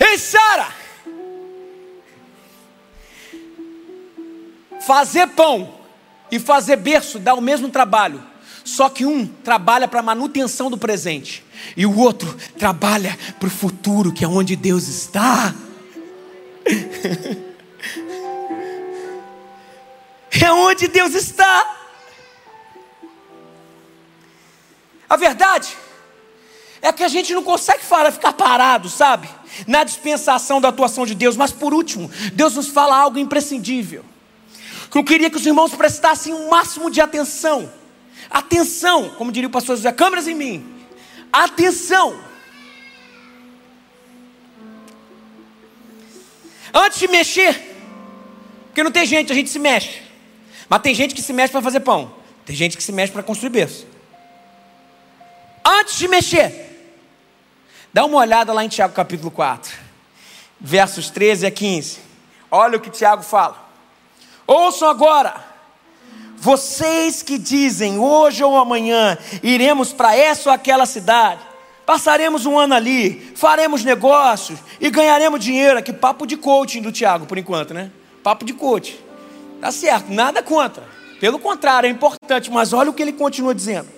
[SPEAKER 9] Ei, Sara! Fazer pão e fazer berço dá o mesmo trabalho. Só que um trabalha para a manutenção do presente e o outro trabalha para o futuro, que é onde Deus está. É onde Deus está. A verdade é que a gente não consegue ficar parado, sabe? Na dispensação da atuação de Deus. Mas por último, Deus nos fala algo imprescindível. Que eu queria que os irmãos prestassem o um máximo de atenção. Atenção, como diria o pastor José, câmeras em mim. Atenção. Antes de mexer, porque não tem gente, a gente se mexe. Mas tem gente que se mexe para fazer pão. Tem gente que se mexe para construir berço. Antes de mexer, dá uma olhada lá em Tiago capítulo 4, versos 13 a 15. Olha o que Tiago fala. Ouçam agora, vocês que dizem hoje ou amanhã iremos para essa ou aquela cidade, passaremos um ano ali, faremos negócios e ganharemos dinheiro. Aqui, papo de coaching do Tiago, por enquanto, né? Papo de coaching. Tá certo, nada contra. Pelo contrário, é importante, mas olha o que ele continua dizendo.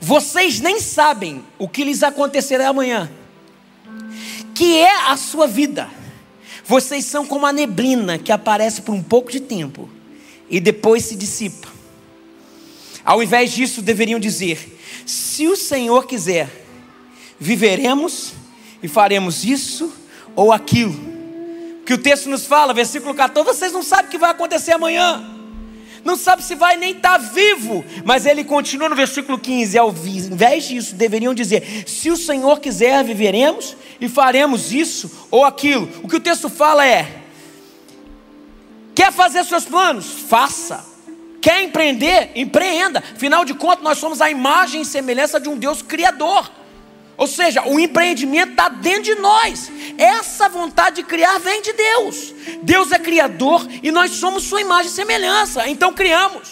[SPEAKER 9] Vocês nem sabem o que lhes acontecerá amanhã, que é a sua vida. Vocês são como a neblina que aparece por um pouco de tempo e depois se dissipa. Ao invés disso, deveriam dizer: se o Senhor quiser, viveremos e faremos isso ou aquilo. Que o texto nos fala, versículo 14: vocês não sabem o que vai acontecer amanhã não sabe se vai nem estar tá vivo. Mas ele continua no versículo 15: ao invés disso, deveriam dizer: se o Senhor quiser, viveremos e faremos isso ou aquilo. O que o texto fala é: Quer fazer seus planos? Faça. Quer empreender? Empreenda. Afinal de contas, nós somos a imagem e semelhança de um Deus criador. Ou seja, o empreendimento está dentro de nós. Essa vontade de criar vem de Deus. Deus é criador e nós somos sua imagem e semelhança. Então criamos,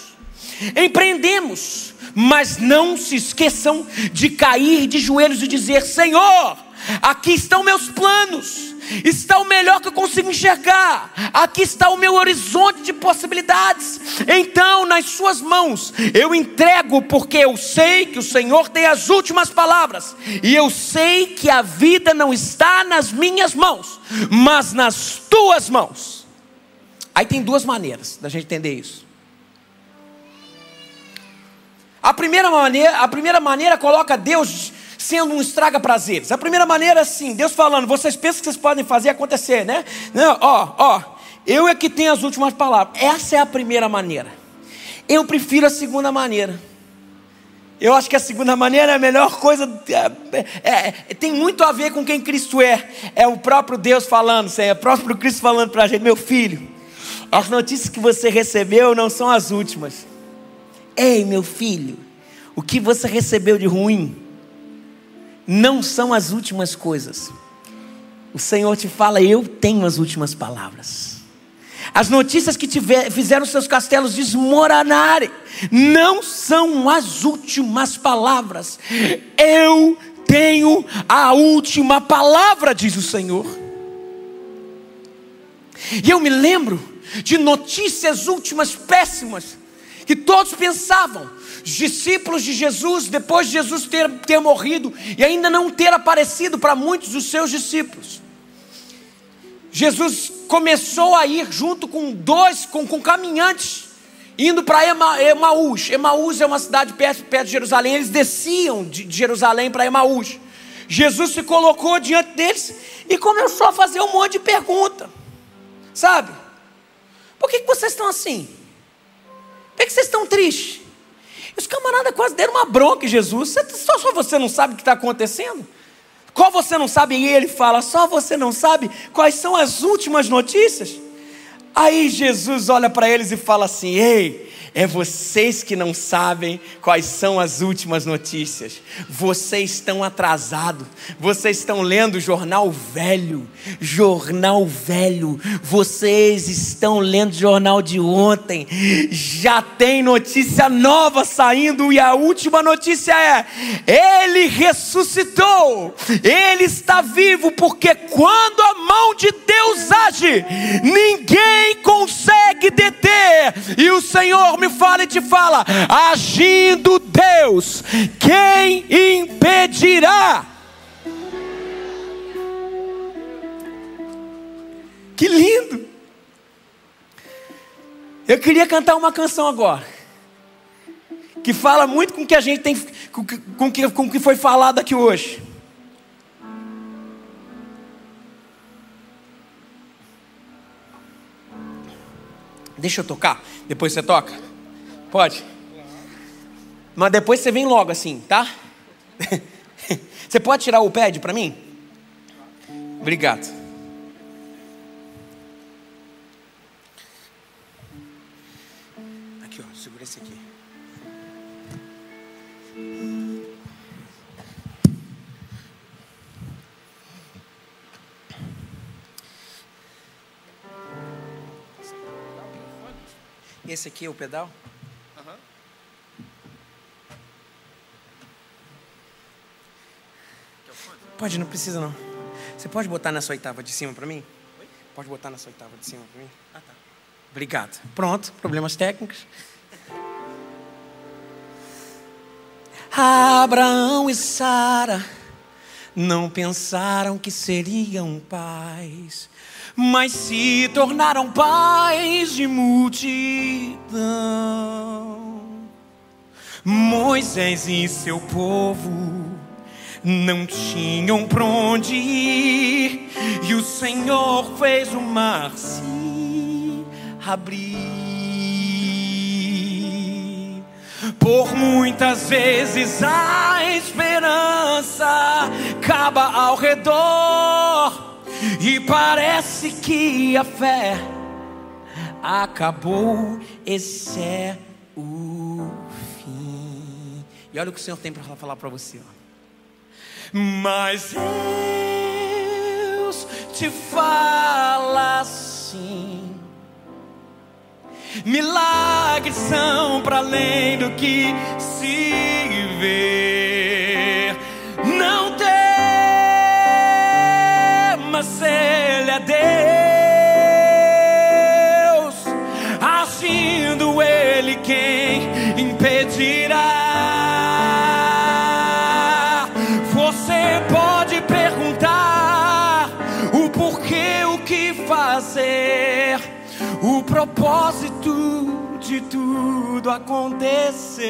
[SPEAKER 9] empreendemos, mas não se esqueçam de cair de joelhos e dizer: Senhor, aqui estão meus planos está o melhor que eu consigo enxergar, aqui está o meu horizonte de possibilidades. Então, nas Suas mãos, eu entrego, porque eu sei que o Senhor tem as últimas palavras, e eu sei que a vida não está nas minhas mãos, mas nas Tuas mãos. Aí tem duas maneiras da gente entender isso. A primeira maneira, a primeira maneira coloca Deus sendo um estraga prazeres. A primeira maneira é assim, Deus falando, vocês pensam que vocês podem fazer acontecer, né? Não, ó, ó, eu é que tenho as últimas palavras. Essa é a primeira maneira. Eu prefiro a segunda maneira. Eu acho que a segunda maneira é a melhor coisa. É, é, tem muito a ver com quem Cristo é. É o próprio Deus falando, é o próprio Cristo falando para a gente, meu filho. As notícias que você recebeu não são as últimas. Ei, meu filho, o que você recebeu de ruim não são as últimas coisas. O Senhor te fala, eu tenho as últimas palavras. As notícias que tiver, fizeram seus castelos desmoronarem não são as últimas palavras. Eu tenho a última palavra, diz o Senhor. E eu me lembro de notícias últimas péssimas que todos pensavam discípulos de Jesus, depois de Jesus ter, ter morrido e ainda não ter aparecido para muitos dos seus discípulos, Jesus começou a ir junto com dois, com, com caminhantes, indo para Ema, Emaús. Emaús é uma cidade perto, perto de Jerusalém. Eles desciam de, de Jerusalém para Emaús. Jesus se colocou diante deles e começou a fazer um monte de pergunta. Sabe? Por que, que vocês estão assim? Por que, que vocês estão tristes? Os camaradas quase deram uma bronca em Jesus. Só, só você não sabe o que está acontecendo? Qual você não sabe? E ele fala: só você não sabe quais são as últimas notícias? Aí Jesus olha para eles e fala assim: ei, é vocês que não sabem quais são as últimas notícias. Vocês estão atrasados. Vocês estão lendo jornal velho. Jornal velho. Vocês estão lendo jornal de ontem. Já tem notícia nova saindo e a última notícia é: ele ressuscitou. Ele está vivo porque quando a mão de Deus age, ninguém consegue deter. E o Senhor me fala e te fala: agindo Deus, quem impedirá? Que lindo! Eu queria cantar uma canção agora. Que fala muito com o que a gente tem. Com, com, que, com o que foi falado aqui hoje. Deixa eu tocar, depois você toca? Pode? Mas depois você vem logo assim, tá? Você pode tirar o pad para mim? Obrigado. Aqui, ó, segura esse aqui. Esse aqui é o pedal? Pode, não precisa não. Você pode botar na sua oitava de cima para mim? Pode botar na sua oitava de cima para mim? Ah, tá. Obrigado. Pronto, problemas técnicos. Abraão e Sara não pensaram que seriam pais, mas se tornaram pais de multidão. Moisés e seu povo não tinham para onde ir, e o Senhor fez o mar se abrir. Por muitas vezes a esperança acaba ao redor, e parece que a fé acabou, esse é o fim. E olha o que o Senhor tem para falar para você. Ó. Mas Deus te fala assim. Milagres são para além do que se vê. De tudo acontecer.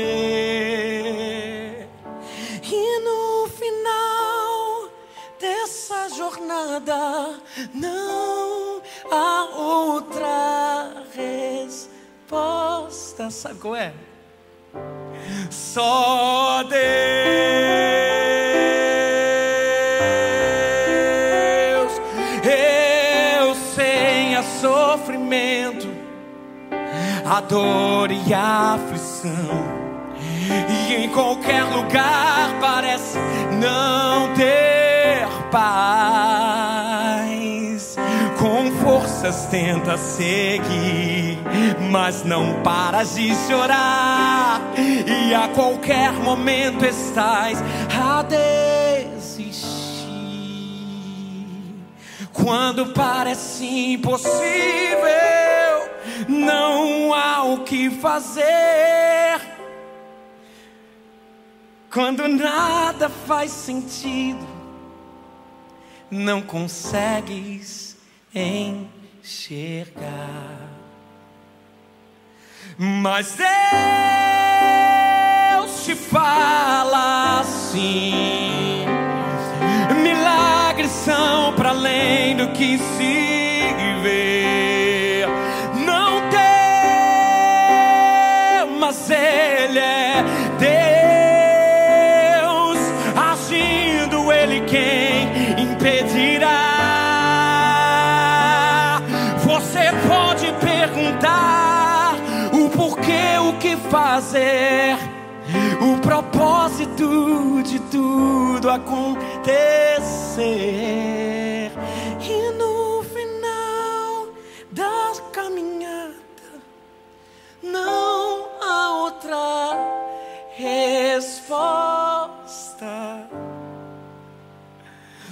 [SPEAKER 9] E no final dessa jornada não há outra resposta. Sabe qual é? Só Deus, a dor e a aflição. E em qualquer lugar parece não ter paz. Com forças tenta seguir, mas não paras de chorar. E a qualquer momento estás a desistir. Quando parece impossível, não há o que fazer. Quando nada faz sentido, não consegues enxergar. Mas Deus te fala assim: milagres são para além do que se fazer, o propósito de tudo acontecer. E no final da caminhada não há outra resposta.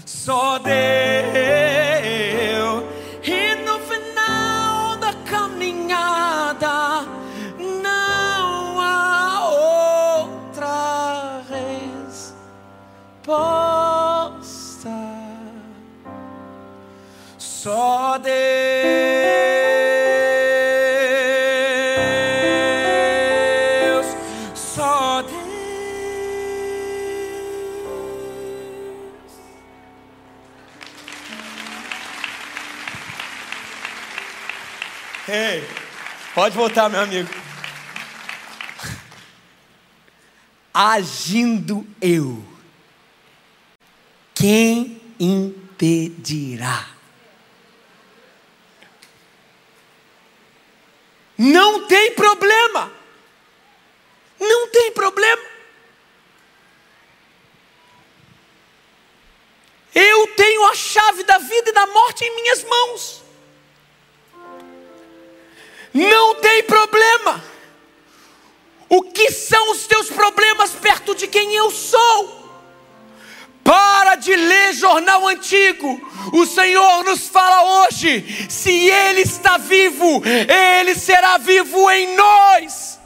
[SPEAKER 9] Só Deus. só Deus, só Deus. Ei, pode voltar, meu amigo. Agindo eu, quem impedirá? Não tem problema. Não tem problema. Eu tenho a chave da vida e da morte em minhas mãos. Não tem problema. O que são os teus problemas perto de quem eu sou? Para de ler jornal antigo. O Senhor nos fala hoje: se Ele está vivo, Ele será vivo em nós.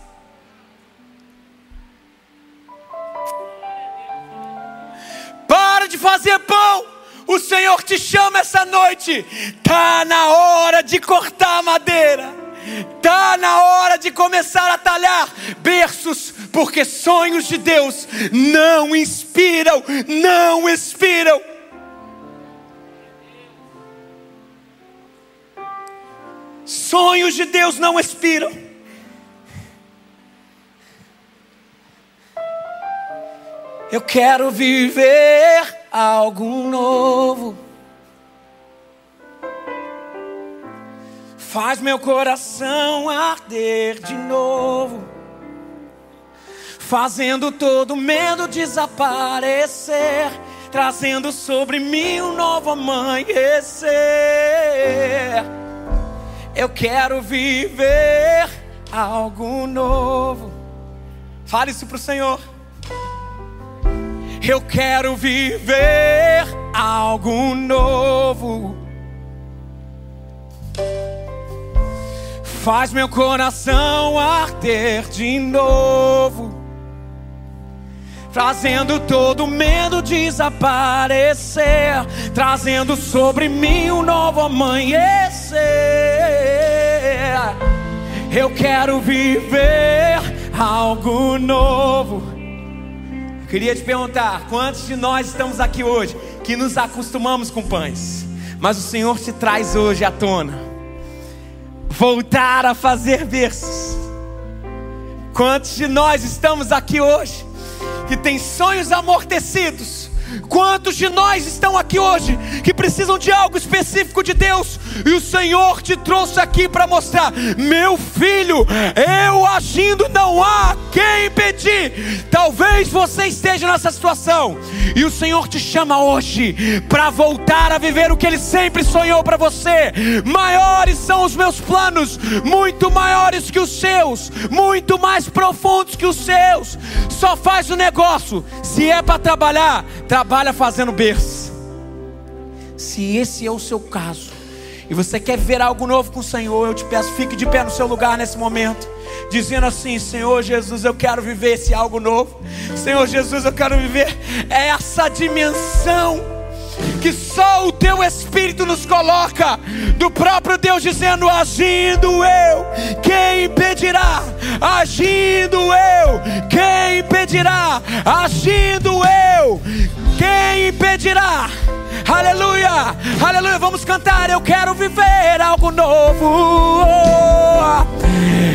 [SPEAKER 9] Para de fazer pão. O Senhor te chama essa noite. Tá na hora de cortar a madeira. Tá na hora de começar a talhar berços, porque sonhos de Deus não inspiram, não expiram. Sonhos de Deus não expiram. Eu quero viver algo novo. Faz meu coração arder de novo, fazendo todo medo desaparecer, trazendo sobre mim um novo amanhecer. Eu quero viver algo novo. Fale isso para o Senhor. Eu quero viver algo novo. Faz meu coração arder de novo, trazendo todo medo desaparecer, trazendo sobre mim um novo amanhecer. Eu quero viver algo novo. Queria te perguntar: quantos de nós estamos aqui hoje que nos acostumamos com pães, mas o Senhor te traz hoje à tona? Voltar a fazer versos. Quantos de nós estamos aqui hoje que tem sonhos amortecidos? Quantos de nós estão aqui hoje que precisam de algo específico de Deus e o Senhor te trouxe aqui para mostrar, meu filho, eu agindo não há quem impedir. Talvez você esteja nessa situação e o Senhor te chama hoje para voltar a viver o que Ele sempre sonhou para você. Maiores são os meus planos, muito maiores que os seus, muito mais profundos que os seus. Só faz o negócio, se é para trabalhar, trabalha fazendo berço. Se esse é o seu caso, e você quer ver algo novo com o Senhor, eu te peço, fique de pé no seu lugar nesse momento, dizendo assim: Senhor Jesus, eu quero viver esse algo novo. Senhor Jesus, eu quero viver essa dimensão que só o teu Espírito nos coloca, do próprio Deus dizendo: agindo eu, quem impedirá? Agindo eu, quem impedirá? Agindo eu, quem impedirá? Aleluia, aleluia. Vamos cantar. Eu quero viver algo novo.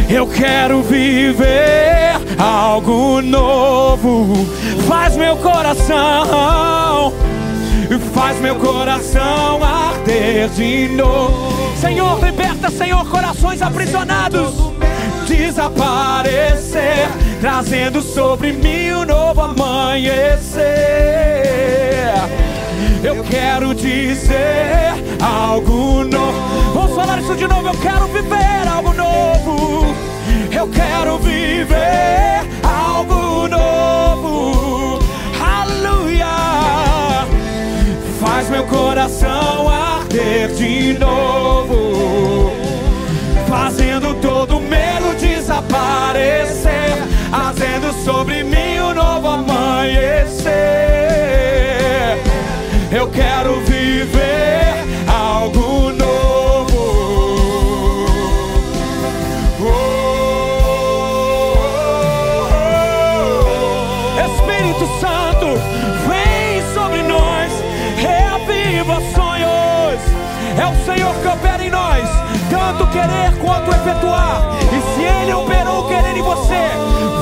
[SPEAKER 9] Eu quero viver algo novo. Faz meu coração, faz meu coração arder de novo. Senhor, liberta, Senhor, corações aprisionados. Desaparecer, trazendo sobre mim um novo amanhecer. Eu quero dizer algo novo. Vamos falar isso de novo. Eu quero viver algo novo. Eu quero viver algo novo. Meu coração arder de novo. Fazendo todo medo desaparecer. Fazendo sobre mim um novo amanhecer. Eu quero viver atuar. E se Ele operou querendo em você,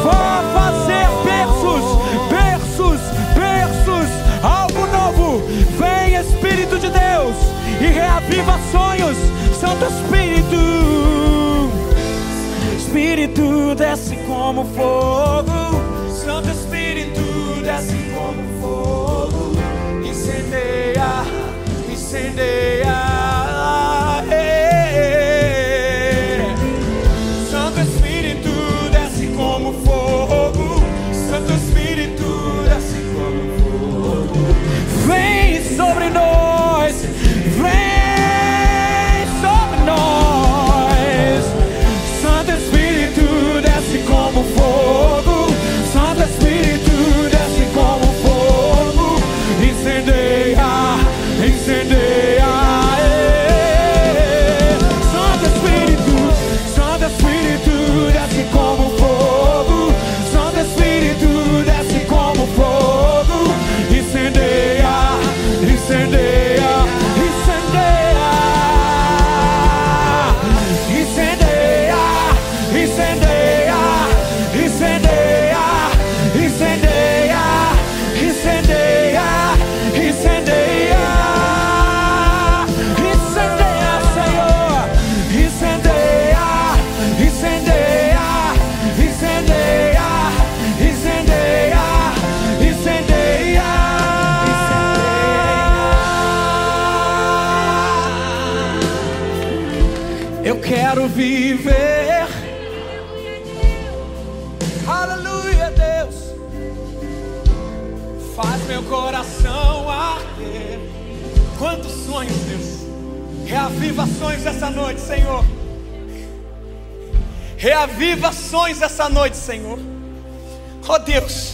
[SPEAKER 9] vá fazer berços, berços, berços, algo novo. Vem Espírito de Deus e reaviva sonhos, Santo Espírito. Espírito desce como fogo, Santo Espírito desce como fogo, incendeia, incendeia. Quero viver. Aleluia, Deus. Faz meu coração arder. Quantos sonhos, Deus. Reaviva sonhos essa noite, Senhor. Reaviva sonhos essa noite, Senhor. Oh Deus,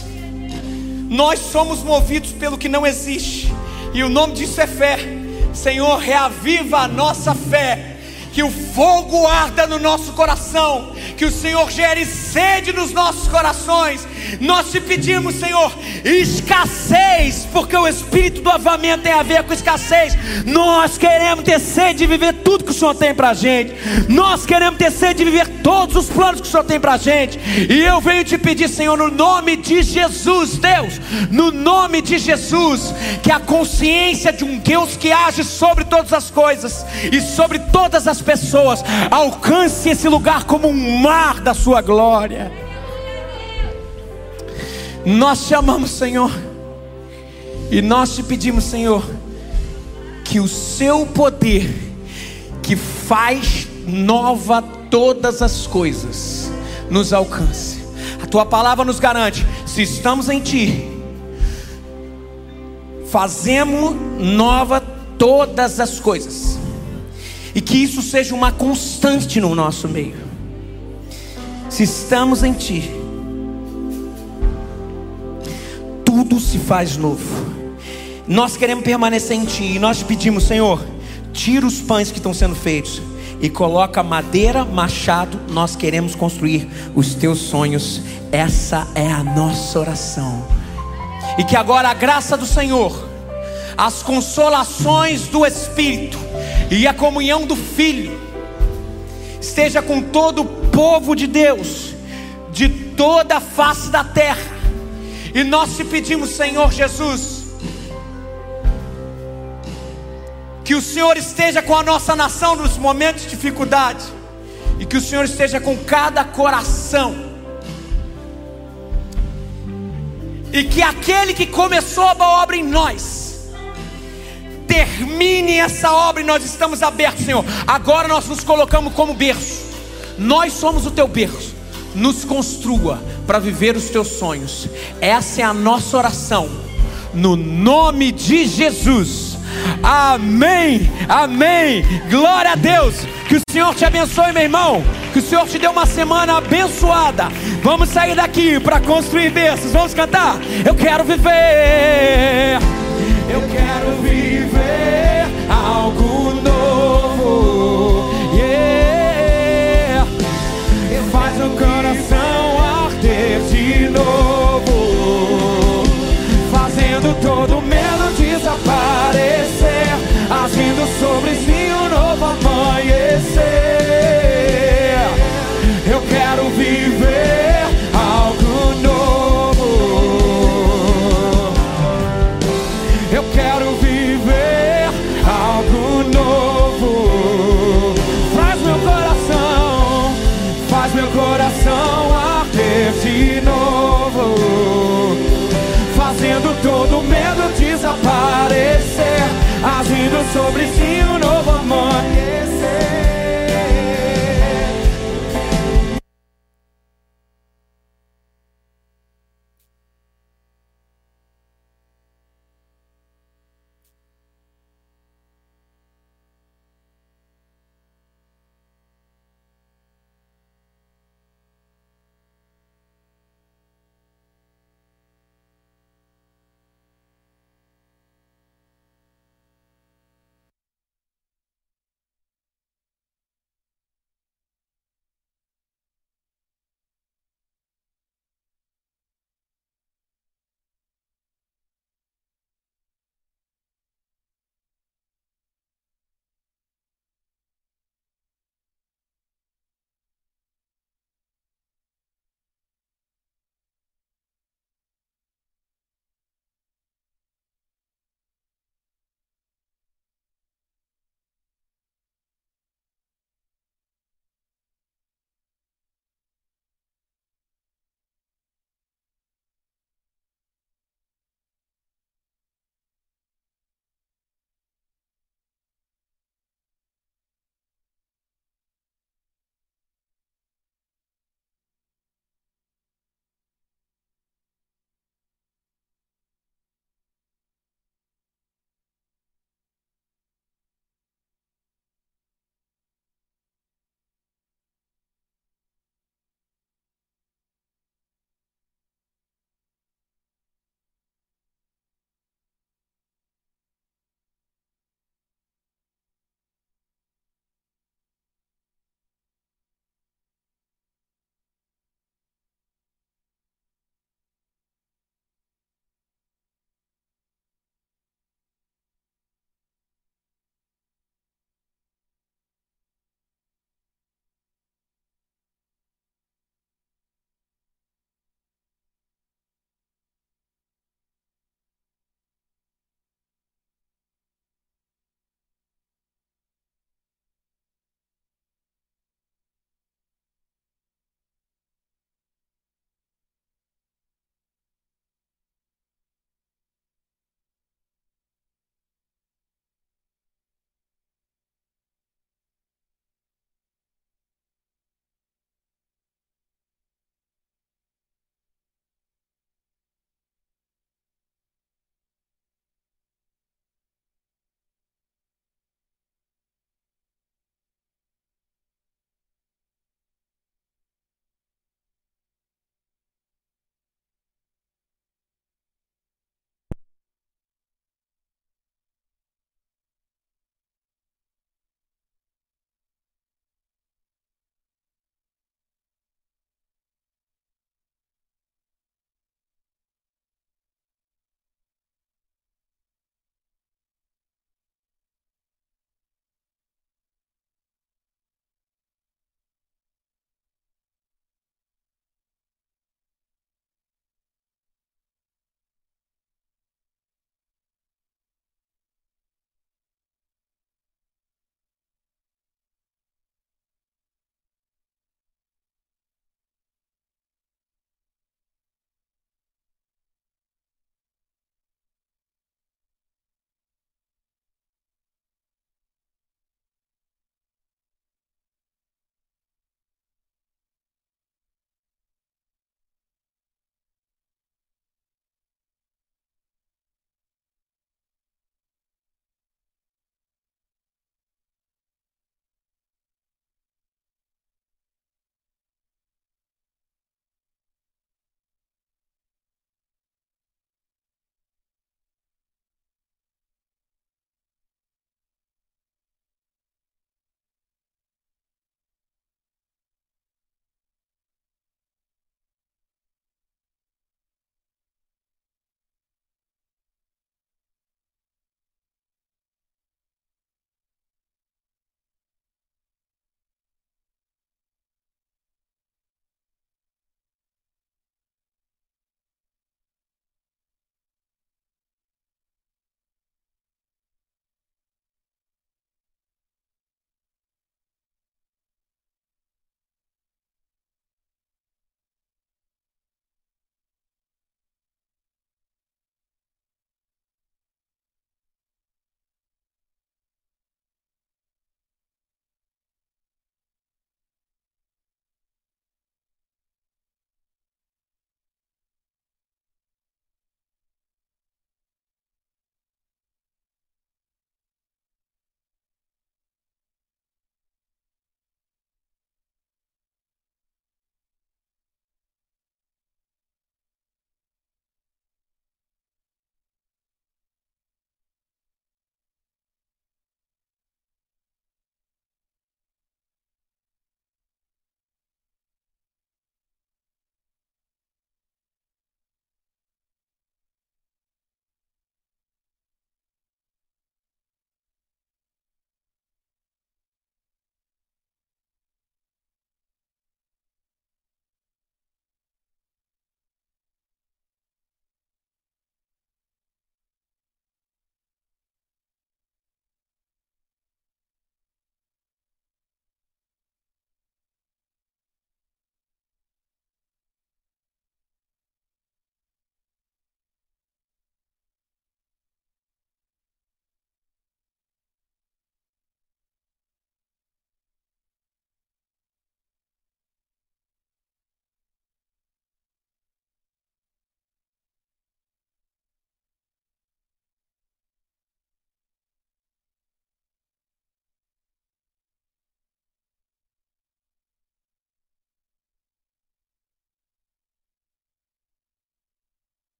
[SPEAKER 9] nós somos movidos pelo que não existe, e o nome disso é fé. Senhor, reaviva a nossa fé. Que o fogo arda no nosso coração, que o Senhor gere sede nos nossos corações. Nós te pedimos, Senhor, escassez, porque o espírito do avamento tem a ver com escassez. Nós queremos ter sede de viver tudo que o Senhor tem pra gente. Nós queremos ter sede de viver todos os planos que o Senhor tem pra gente. E eu venho te pedir, Senhor, no nome de Jesus, Deus, no nome de Jesus, que a consciência de um Deus que age sobre todas as coisas e sobre todas as pessoas alcance esse lugar como um mar da sua glória. Nós te amamos, Senhor, e nós te pedimos, Senhor, que o seu poder, que faz nova todas as coisas, nos alcance. A tua palavra nos garante: se estamos em ti, fazemos nova todas as coisas, e que isso seja uma constante no nosso meio. Se estamos em ti, tudo se faz novo. Nós queremos permanecer em Ti e nós pedimos, Senhor, tira os pães que estão sendo feitos e coloca madeira, machado. Nós queremos construir os Teus sonhos. Essa é a nossa oração. E que agora a graça do Senhor, as consolações do Espírito e a comunhão do Filho esteja com todo o povo de Deus, de toda a face da terra. E nós te pedimos, Senhor Jesus, que o Senhor esteja com a nossa nação nos momentos de dificuldade, e que o Senhor esteja com cada coração, e que aquele que começou a obra em nós, termine essa obra e nós estamos abertos, Senhor. Agora nós nos colocamos como berço, nós somos o teu berço, nos construa para viver os teus sonhos, essa é a nossa oração, no nome de Jesus. Amém, amém. Glória a Deus. Que o Senhor te abençoe, meu irmão. Que o Senhor te dê uma semana abençoada. Vamos sair daqui para construir berços. Vamos cantar? Eu quero viver. Eu quero viver algo nascendo sobre si.
[SPEAKER 7] sobre si um novo amor.